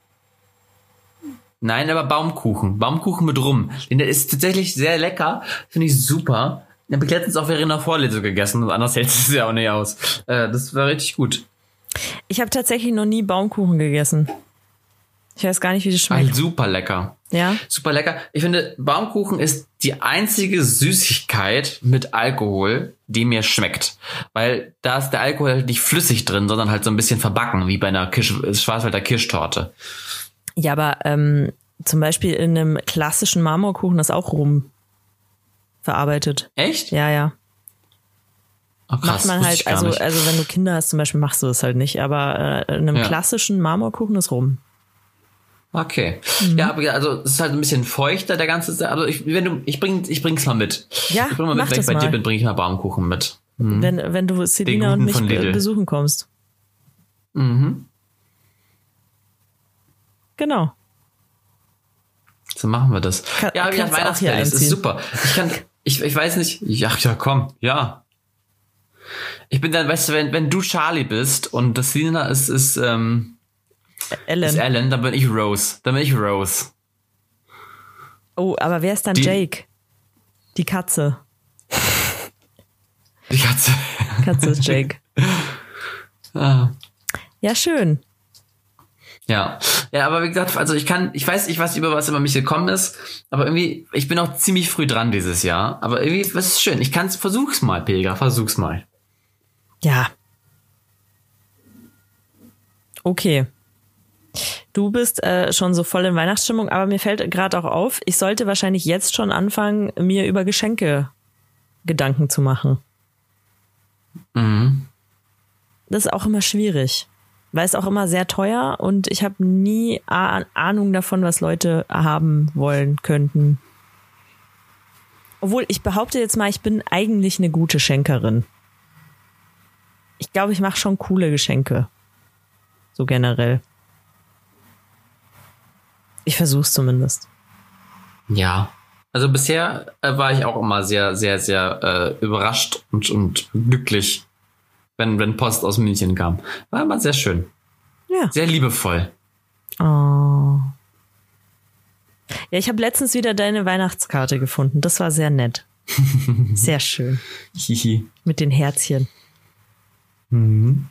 Nein, aber Baumkuchen. Baumkuchen mit rum. Der ist tatsächlich sehr lecker. Finde ich super. Den habe ich letztens auch während einer Vorlesung gegessen. Und anders hält es [LAUGHS] ja auch nicht aus. Äh, das war richtig gut. Ich habe tatsächlich noch nie Baumkuchen gegessen. Ich weiß gar nicht, wie das schmeckt. super lecker. Ja? Super lecker. Ich finde, Baumkuchen ist die einzige Süßigkeit mit Alkohol, die mir schmeckt. Weil da ist der Alkohol halt nicht flüssig drin, sondern halt so ein bisschen verbacken, wie bei einer Kirsch Schwarzwälder Kirschtorte. Ja, aber ähm, zum Beispiel in einem klassischen Marmorkuchen ist auch Rum verarbeitet. Echt? Ja, ja. Oh, Macht krass, man wusste halt, also, nicht. also wenn du Kinder hast zum Beispiel, machst du das halt nicht, aber äh, in einem Ja. klassischen Marmorkuchen ist Rum. Okay. Mhm. Ja, aber also es ist halt ein bisschen feuchter, der ganze. Also ich, wenn du, ich bring, ich bring's mal mit. Ja, ich bring mal mit, wenn das ich bei dir mal. bin, bringe ich mal Baumkuchen mit. Mhm. Wenn, wenn du Selina und mich besuchen kommst. Mhm. Genau. So machen wir das. Kann- ja, auch hier Weihnachtsplaylist ist super. Ich kann, ich, ich weiß nicht. Ja, ja, komm, ja. Ich bin dann, weißt du, wenn, wenn du Charlie bist und das Lina ist, ist, ähm, Ellen. ist Ellen, dann bin ich Rose. Dann bin ich Rose. oh, aber wer ist dann Die- Jake? Die Katze. Die Katze. Katze ist Jake. [LAUGHS] ah. Ja, schön. Ja. Ja, aber wie gesagt, also ich kann, ich weiß nicht, was über was über mich gekommen ist, aber irgendwie, ich bin auch ziemlich früh dran dieses Jahr. Aber irgendwie, was ist schön. Ich kann's, versuch's mal, Pilger, versuch's mal. Ja. Okay. Du bist äh, schon so voll in Weihnachtsstimmung, aber mir fällt gerade auch auf, ich sollte wahrscheinlich jetzt schon anfangen, mir über Geschenke Gedanken zu machen. Mhm. Das ist auch immer schwierig, weil es auch immer sehr teuer und ich habe nie Ahnung davon, was Leute haben wollen könnten. Obwohl ich behaupte jetzt mal, ich bin eigentlich eine gute Schenkerin. Ich glaube, ich mache schon coole Geschenke. So generell. Ich versuch's zumindest. Ja. Also bisher äh, war ich auch immer sehr, sehr, sehr äh, überrascht und, und glücklich, wenn, wenn Post aus München kam. War immer sehr schön. Ja. Sehr liebevoll. Oh. Ja, ich habe letztens wieder deine Weihnachtskarte gefunden. Das war sehr nett. [LAUGHS] Sehr schön. Hihi. Mit den Herzchen. Mhm.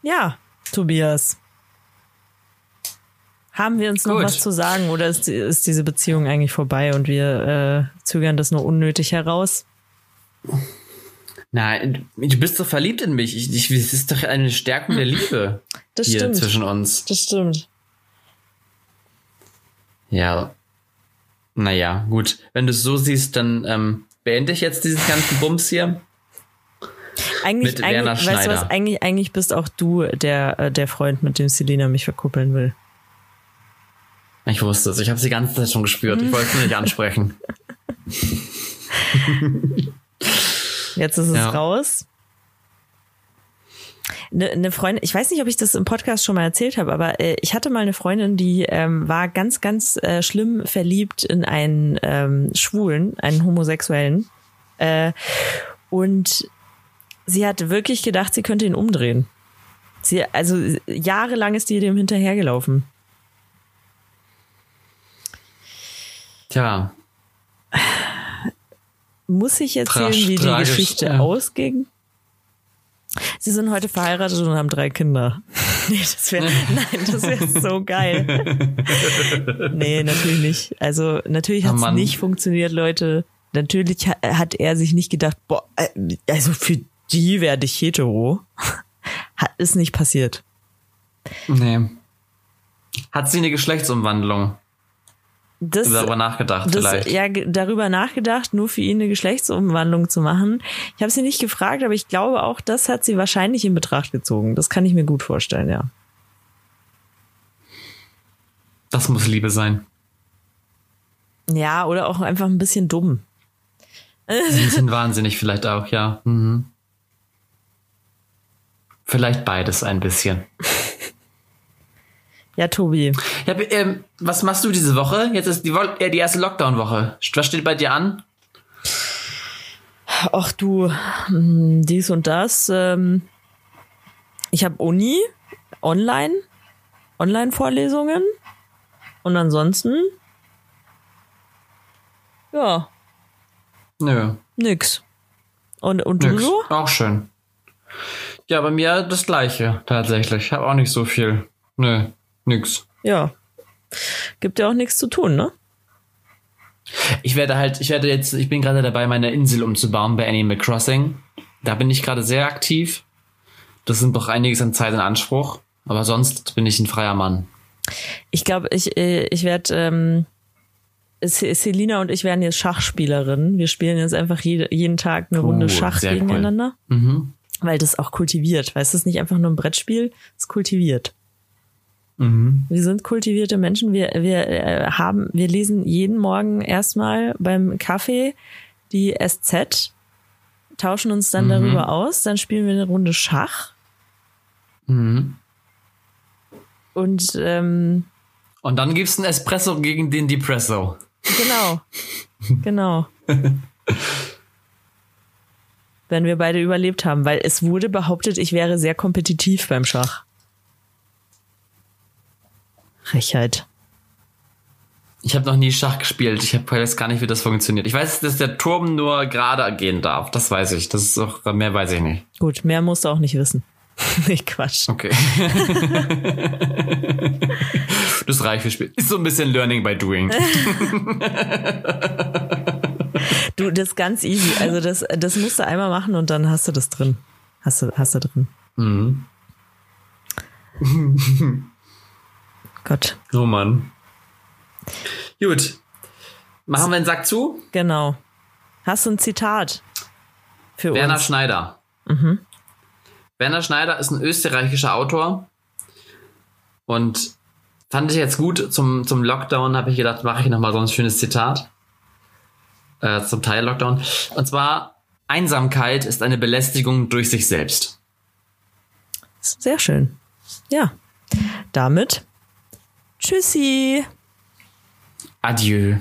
Ja, Tobias. Haben wir uns noch Gut. was zu sagen oder ist, ist diese Beziehung eigentlich vorbei und wir äh, zögern das nur unnötig heraus? Nein, du bist doch verliebt in mich. Ich, ich, es ist doch eine Stärkung der Liebe Das hier stimmt. zwischen uns. Das stimmt. Ja. Naja, gut. Wenn du es so siehst, dann ähm, beende ich jetzt diesen ganzen Bums hier. Eigentlich, Mit Werner eigentlich weißt du was, Schneider. eigentlich, eigentlich bist auch du der, äh, der Freund, mit dem Selina mich verkuppeln will. Ich wusste es. Ich habe es die ganze Zeit schon gespürt. Ich wollte es nur nicht ansprechen. [LAUGHS] Jetzt ist es Ja. raus. Eine, eine Freundin, ich weiß nicht, ob ich das im Podcast schon mal erzählt habe, aber äh, ich hatte mal eine Freundin, die ähm, war ganz, ganz äh, schlimm verliebt in einen ähm, Schwulen, einen Homosexuellen. Äh, und sie hat wirklich gedacht, sie könnte ihn umdrehen. Sie, also jahrelang ist die dem hinterhergelaufen. Tja, Muss ich erzählen, Tragisch, wie die Geschichte ja. ausging? Sie sind heute verheiratet und haben drei Kinder. [LAUGHS] Nee, das wäre, [LAUGHS] nein, das wäre so geil. Nee, natürlich nicht. Also, natürlich Oh hat es nicht funktioniert, Leute. Natürlich ha- hat er sich nicht gedacht, boah, äh, also für die werde ich hetero. [LAUGHS] Hat, ist nicht passiert. nee. Hat sie eine Geschlechtsumwandlung? Das, Darüber nachgedacht das, vielleicht. ja, darüber nachgedacht, nur für ihn eine Geschlechtsumwandlung zu machen. Ich habe sie nicht gefragt, aber ich glaube auch, das hat sie wahrscheinlich in Betracht gezogen. Das kann ich mir gut vorstellen, ja. Das muss Liebe sein. Ja, oder auch einfach ein bisschen dumm. Ein [LAUGHS] bisschen wahnsinnig vielleicht auch, ja. Mhm. Vielleicht beides ein bisschen. Ja, Tobi. Ja, ähm, was machst du diese Woche? Jetzt ist die, äh, die erste Lockdown-Woche. Was steht bei dir an? Ach du, hm, dies und das. Ähm, ich habe Uni, online, Online-Vorlesungen und ansonsten, ja, Nö, nix. Und, und du nix. so? Auch schön. Ja, bei mir das gleiche, tatsächlich. Ich habe auch nicht so viel. Nö, nix. Ja. Gibt ja auch nichts zu tun, ne? Ich werde halt, ich werde jetzt, ich bin gerade dabei, meine Insel umzubauen bei Animal Crossing. Da bin ich gerade sehr aktiv. Das sind doch einiges an Zeit in Anspruch. Aber sonst bin ich ein freier Mann. Ich glaube, ich, äh, ich werde, ähm, Se- Selina und ich werden jetzt Schachspielerinnen. Wir spielen jetzt einfach jede, jeden Tag eine Runde Schach sehr cool. gegeneinander. Mhm. Weil das auch kultiviert. Weißt du, es ist nicht einfach nur ein Brettspiel, es ist kultiviert. Mhm. Wir sind kultivierte Menschen. Wir, wir äh, haben, wir lesen jeden Morgen erstmal beim Kaffee die SZ, tauschen uns dann Mhm. darüber aus, dann spielen wir eine Runde Schach Mhm. und ähm, Und dann gibt's einen Espresso gegen den Depresso. genau, [LAUGHS] genau. Wenn wir beide überlebt haben, weil es wurde behauptet, ich wäre sehr kompetitiv beim Schach. Frechheit. Ich habe noch nie Schach gespielt. Ich weiß gar nicht, wie das funktioniert. Ich weiß, dass der Turm nur gerade gehen darf. Das weiß ich. Das ist auch, mehr weiß ich nicht. Gut, mehr musst du auch nicht wissen. [LAUGHS] nee, Quatsch. Okay. [LAUGHS] das reicht für Spiel. Ist so ein bisschen Learning by Doing. [LAUGHS] Du, das ist ganz easy. Also das, das musst du einmal machen und dann hast du das drin. Hast du, hast du drin. Mhm. Gott, Oh Mann. Gut. Machen wir den Sack zu? genau. Hast du ein Zitat für Werner uns? Schneider. Werner Schneider ist ein österreichischer Autor. Und fand ich jetzt gut. Zum, zum Lockdown habe ich gedacht, mache ich nochmal so ein schönes Zitat. Äh, zum Teil Lockdown. Und zwar, Einsamkeit ist eine Belästigung durch sich selbst. Sehr schön. Ja. Damit. Tschüssi. Adieu.